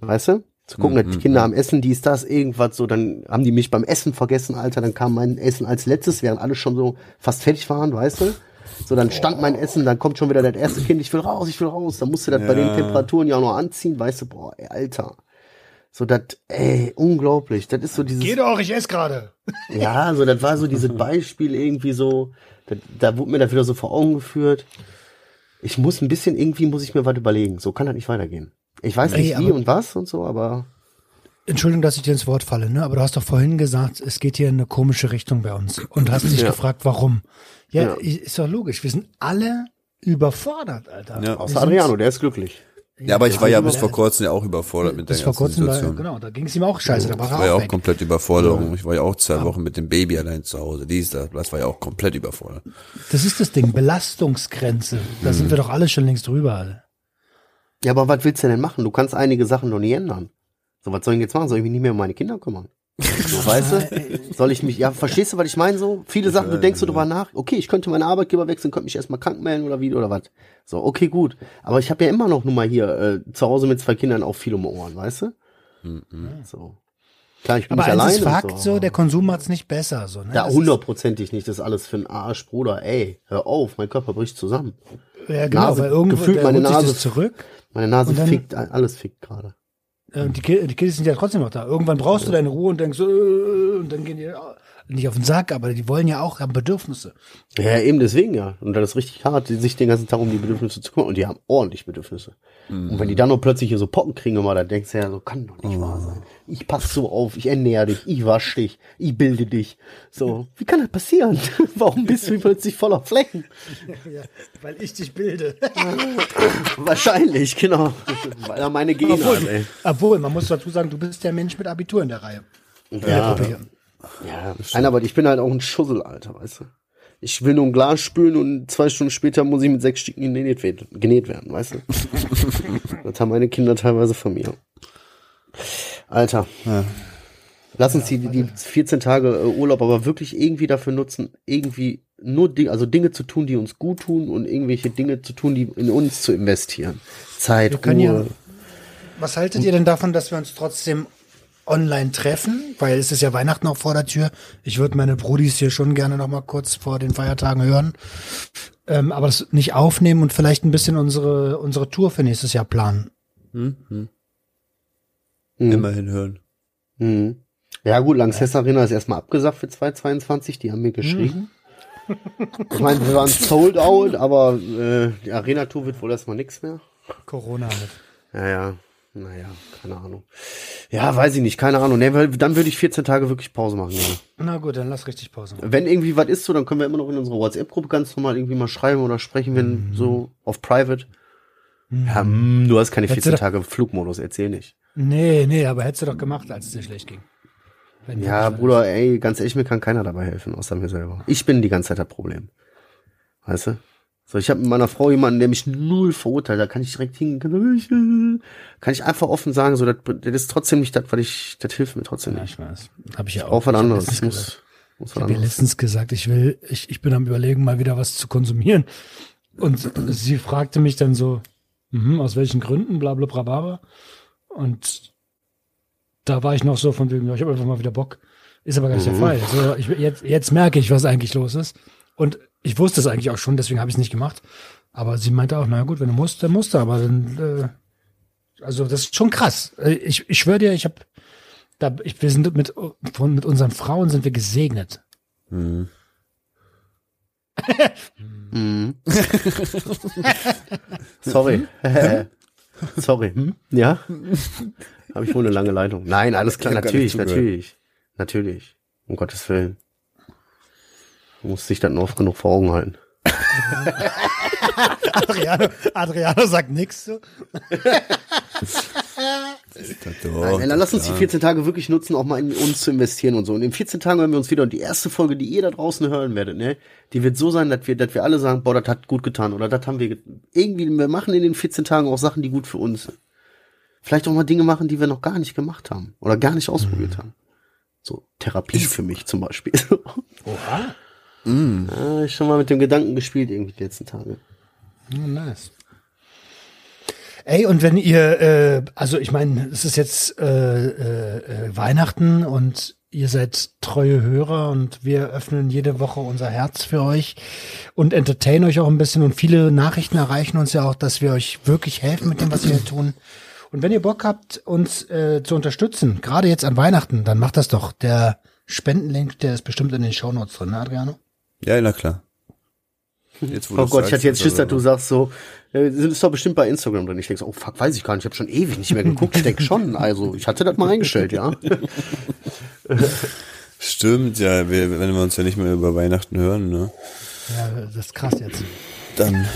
C: Weißt du? Zu gucken, dass die Kinder am Essen, dies, das, irgendwas so, dann haben die mich beim Essen vergessen, Alter, dann kam mein Essen als letztes, während alle schon so fast fertig waren, weißt du? So, dann stand mein Essen, dann kommt schon wieder das erste Kind, ich will raus, ich will raus, dann musst du das bei den
D: Ja.
C: Temperaturen ja auch noch anziehen, weißt du, boah, ey, Alter. So, das, ey, unglaublich, das ist so dieses...
B: Geh doch, ich esse gerade.
C: Ja, so das war so dieses Beispiel irgendwie so, da, da wurde mir das wieder so vor Augen geführt. Ich muss ein bisschen, irgendwie muss ich mir was überlegen. So kann das nicht weitergehen. Ich weiß
B: Ey,
C: nicht wie
B: aber-
C: und was und so, aber
B: Entschuldigung, dass ich dir ins Wort falle, ne? Aber du hast doch vorhin gesagt, es geht hier in eine komische Richtung bei uns. Und hast dich
C: Ja.
B: gefragt, warum. Ja,
C: Ja.
B: ist doch logisch. Wir sind alle überfordert, Alter.
D: Ja.
C: Außer Adriano, der ist glücklich.
D: Ja, aber ich war ja bis vor kurzem ja auch überfordert mit der
B: Bis vor
D: ganzen
B: kurzem, war,
D: Situation.
B: genau, da ging es ihm auch scheiße. Da war
D: Das
B: er
D: war ja
B: auch
D: auch
B: weg.
D: komplett Überforderung. Ich war ja auch zwei Wochen mit dem Baby allein zu Hause. Dies, das, das war ja auch komplett überfordert.
B: Das ist das Ding, Belastungsgrenze. Da
C: Mhm.
B: sind wir doch alle schon längst drüber.
C: Ja, aber was willst du denn machen? Du kannst einige Sachen noch nie ändern. So, was soll ich jetzt machen? Soll ich mich nicht mehr um meine Kinder kümmern? So, weißt du? Soll ich mich, ja, verstehst du, was ich meine so? Viele Sachen, du denkst so
D: ja.
C: drüber nach, okay, ich könnte meinen Arbeitgeber wechseln, könnte mich erstmal krank melden oder wie, oder was. So, okay, gut. Aber ich habe ja immer noch nun mal hier äh, zu Hause mit zwei Kindern auch viel um Ohren, weißt du? So. Klar, ich bin
B: Aber
C: nicht alleine.
B: ist Fakt,
C: und
B: so, der Konsum macht's nicht besser. So, ne?
C: ja, hundertprozentig nicht. Das ist alles für einen Arsch, Bruder. Ey, hör auf, mein Körper bricht zusammen.
B: Ja, genau,
C: Nase-
B: weil irgendwo
C: gefühlt meine Nase-
B: zurück.
C: Meine Nase
B: dann-
C: fickt, alles fickt gerade.
B: Äh, Die, die Kids sind ja trotzdem noch da. Irgendwann brauchst du deine Ruhe und denkst, äh, und dann gehen die äh, nicht auf den Sack, aber die wollen ja auch, haben Bedürfnisse.
C: Ja, eben deswegen ja. Und das ist richtig hart, sich den ganzen Tag um die Bedürfnisse zu kümmern. Und die haben ordentlich Bedürfnisse. Und wenn die dann noch plötzlich hier so Pocken kriegen, immer, dann denkst du ja, so kann doch nicht wahr sein. Ich pass so auf, ich ernähre dich, ich wasch dich, ich bilde dich. So, wie kann das passieren? Warum bist du plötzlich voller Flecken?
B: Ja, weil ich dich bilde.
C: Wahrscheinlich, genau. Weil er meine Gene
B: Obwohl,
C: hat, ey.
B: obwohl, man muss dazu sagen, du bist der Mensch mit Abitur in der Reihe.
C: Ja. Ja, nein, aber ich bin halt auch ein Schussel, Alter, weißt du. Ich will nur ein Glas spülen und zwei Stunden später muss ich mit sechs Stücken genäht werden, genäht werden weißt du. das haben meine Kinder teilweise von mir. Alter. Lass uns die, die 14 Tage äh, Urlaub aber wirklich irgendwie dafür nutzen, irgendwie nur Dinge, also Dinge zu tun, die uns gut tun und irgendwelche Dinge zu tun, die in uns zu investieren. Zeit,
B: Wir können
C: Ruhe.
B: ja, was haltet ihr denn davon, dass wir uns trotzdem online treffen? Weil es ist ja Weihnachten auch vor der Tür. Ich würde meine Brudis hier schon gerne noch mal kurz vor den Feiertagen hören. Ähm, aber das nicht aufnehmen und vielleicht ein bisschen unsere, unsere Tour für nächstes Jahr planen.
D: Immerhin hören.
C: Mhm. Ja gut, Lanxess Arena ist erstmal abgesagt für 2022, die haben mir geschrieben. Ich meine, wir waren sold out, aber äh, die Arena-Tour wird wohl erstmal nix mehr.
B: Corona halt.
C: Ja, ja, naja, keine Ahnung. Ja, weiß ich nicht, keine Ahnung. Nee, weil dann würde ich 14 Tage wirklich Pause machen. Ja.
B: Na gut, dann lass richtig Pause machen.
C: Wenn irgendwie was ist, so, dann können wir immer noch in unserer WhatsApp-Gruppe ganz normal irgendwie mal schreiben oder sprechen, wenn so auf Private. Ja, mm, du hast keine
B: Hättest
C: 14
B: du doch-
C: Tage Flugmodus, erzähl nicht.
B: Nee, nee, aber hättest du doch gemacht, als es dir schlecht ging.
C: Ja, Bruder, ey, ganz ehrlich, mir kann keiner dabei helfen, außer mir selber. Ich bin die ganze Zeit das Problem. Weißt du? So, ich habe mit meiner Frau jemanden, der mich null verurteilt, da kann ich direkt hingehen, kann, ich, äh, kann ich einfach offen sagen, so, das, das ist trotzdem nicht das, was ich, das hilft mir trotzdem
B: Ja,
C: nicht.
B: ich weiß. Hab ich ja auch.
C: Auch was anderes. Ich muss,
B: gesagt-
C: muss
B: Ich habe
C: anderes.
B: letztens gesagt, ich will, ich, ich bin am überlegen, mal wieder was zu konsumieren. Und sie fragte mich dann so, mhm, aus welchen Gründen, bla bla bla bla. bla. Und da war ich noch so von wegen, ja, ich habe einfach mal wieder Bock. Ist aber gar nicht der Fall. So, ich, jetzt, jetzt merke ich, was eigentlich los ist. Und ich wusste es eigentlich auch schon, deswegen habe ich es nicht gemacht. Aber sie meinte auch, na gut, wenn du musst, dann musst du. Aber dann, äh, also das ist schon krass. Äh, Ich, ich schwöre dir, ich habe, da, ich, wir sind mit, von, mit unseren Frauen sind wir gesegnet.
D: Mhm.
C: Mhm. Sorry. Sorry. Hm? Ja? Habe ich wohl eine lange Leitung? Nein, alles klar, natürlich, natürlich. Natürlich. Um Gottes Willen. Du musst dich dann oft genug vor Augen halten.
B: Adriano, Adriano sagt nichts so.
C: Nein, dann lass uns die
D: klar.
C: 14 Tage wirklich nutzen, auch mal in uns zu investieren und so. Und in 14 Tagen hören wir uns wieder. Und die erste Folge, die ihr da draußen hören werdet, ne, die wird so sein, dass wir, dass wir alle sagen, boah, das hat gut getan oder das haben wir irgendwie. Wir machen in den 14 Tagen auch Sachen, die gut für uns sind. Vielleicht auch mal Dinge machen, die wir noch gar nicht gemacht haben oder gar nicht ausprobiert haben. So Therapie für mich zum Beispiel.
B: Oha.
C: Ja, ich schon mal mit dem Gedanken gespielt irgendwie die letzten Tage.
B: Oh, nice. Ey, und wenn ihr, äh, also ich meine, es ist jetzt äh, äh, äh, Weihnachten und ihr seid treue Hörer und wir öffnen jede Woche unser Herz für euch und entertain euch auch ein bisschen und viele Nachrichten erreichen uns ja auch, dass wir euch wirklich helfen mit dem, was wir hier tun. Und wenn ihr Bock habt, uns äh, zu unterstützen, gerade jetzt an Weihnachten, dann macht das doch. Der Spendenlink, der ist bestimmt in den Shownotes drin, ne, Adriano?
D: Ja, na klar. Jetzt,
C: Oh Gott, ich hatte jetzt
D: ist
C: Schiss,
D: das
C: dass du sagst so, äh, sind es doch bestimmt bei Instagram drin. Ich denke so, oh fuck, weiß ich gar nicht, ich habe schon ewig nicht mehr geguckt. Ich denke schon, also ich hatte das mal eingestellt, ja.
D: Stimmt, ja, wir, wenn wir uns ja nicht mehr über Weihnachten hören, ne?
B: Ja, das ist krass jetzt.
D: Dann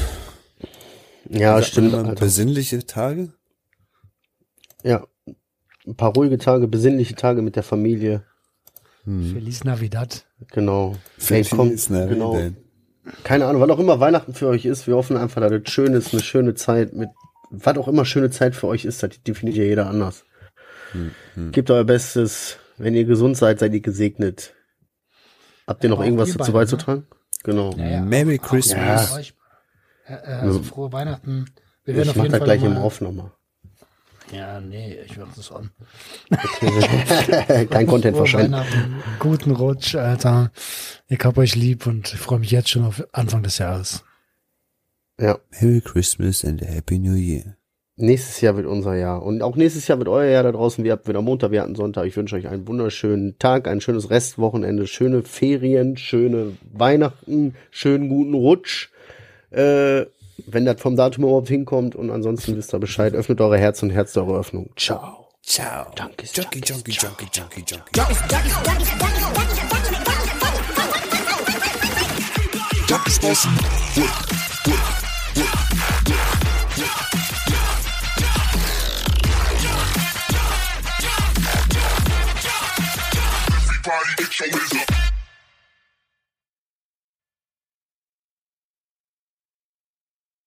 C: Ja, stimmt.
D: mal
C: Alter.
D: besinnliche Tage.
C: Ja. Ein paar ruhige Tage, besinnliche Tage mit der Familie.
B: Feliz Navidad.
C: Genau.
D: Feliz Navidad.
C: genau. Keine Ahnung, wann auch immer Weihnachten für euch ist. Wir hoffen einfach, dass es schön ist, eine schöne Zeit mit, was auch immer schöne Zeit für euch ist, das definiert ja jeder anders. Gebt euer Bestes. Wenn ihr gesund seid, seid ihr gesegnet. Habt ihr noch irgendwas
B: ihr
C: dazu
B: ne?
C: beizutragen? Genau.
B: Ja, ja,
D: Merry
B: auch- auch
D: Christmas.
B: euch. Äh, äh, also frohe Weihnachten. Wir werden
C: Ich
B: auf
C: mach
B: jeden
C: das
B: Fall
C: gleich im Off nochmal.
B: Ja, nee, ich mach das an.
C: Kein Content verschwenden.
B: Guten Rutsch, Alter. Ich hab euch lieb und ich freue mich jetzt schon auf Anfang des Jahres.
C: Ja.
D: Merry Christmas and a Happy New Year.
C: Nächstes Jahr wird unser Jahr. Und auch nächstes Jahr wird euer Jahr da draußen. Wir habt wieder Montag, wir hatten Sonntag. Ich wünsche euch einen wunderschönen Tag, ein schönes Restwochenende, schöne Ferien, schöne Weihnachten, schönen guten Rutsch. Äh, wenn das vom Datum überhaupt hinkommt. Und ansonsten wisst ihr Bescheid. Öffnet eure Herz und Herz eure Öffnung. Ciao.
D: Ciao.
C: Danke.
D: Junkie, junkie, junkie, junkie, junkie.
A: Junkies bustin'. Everybody get your up.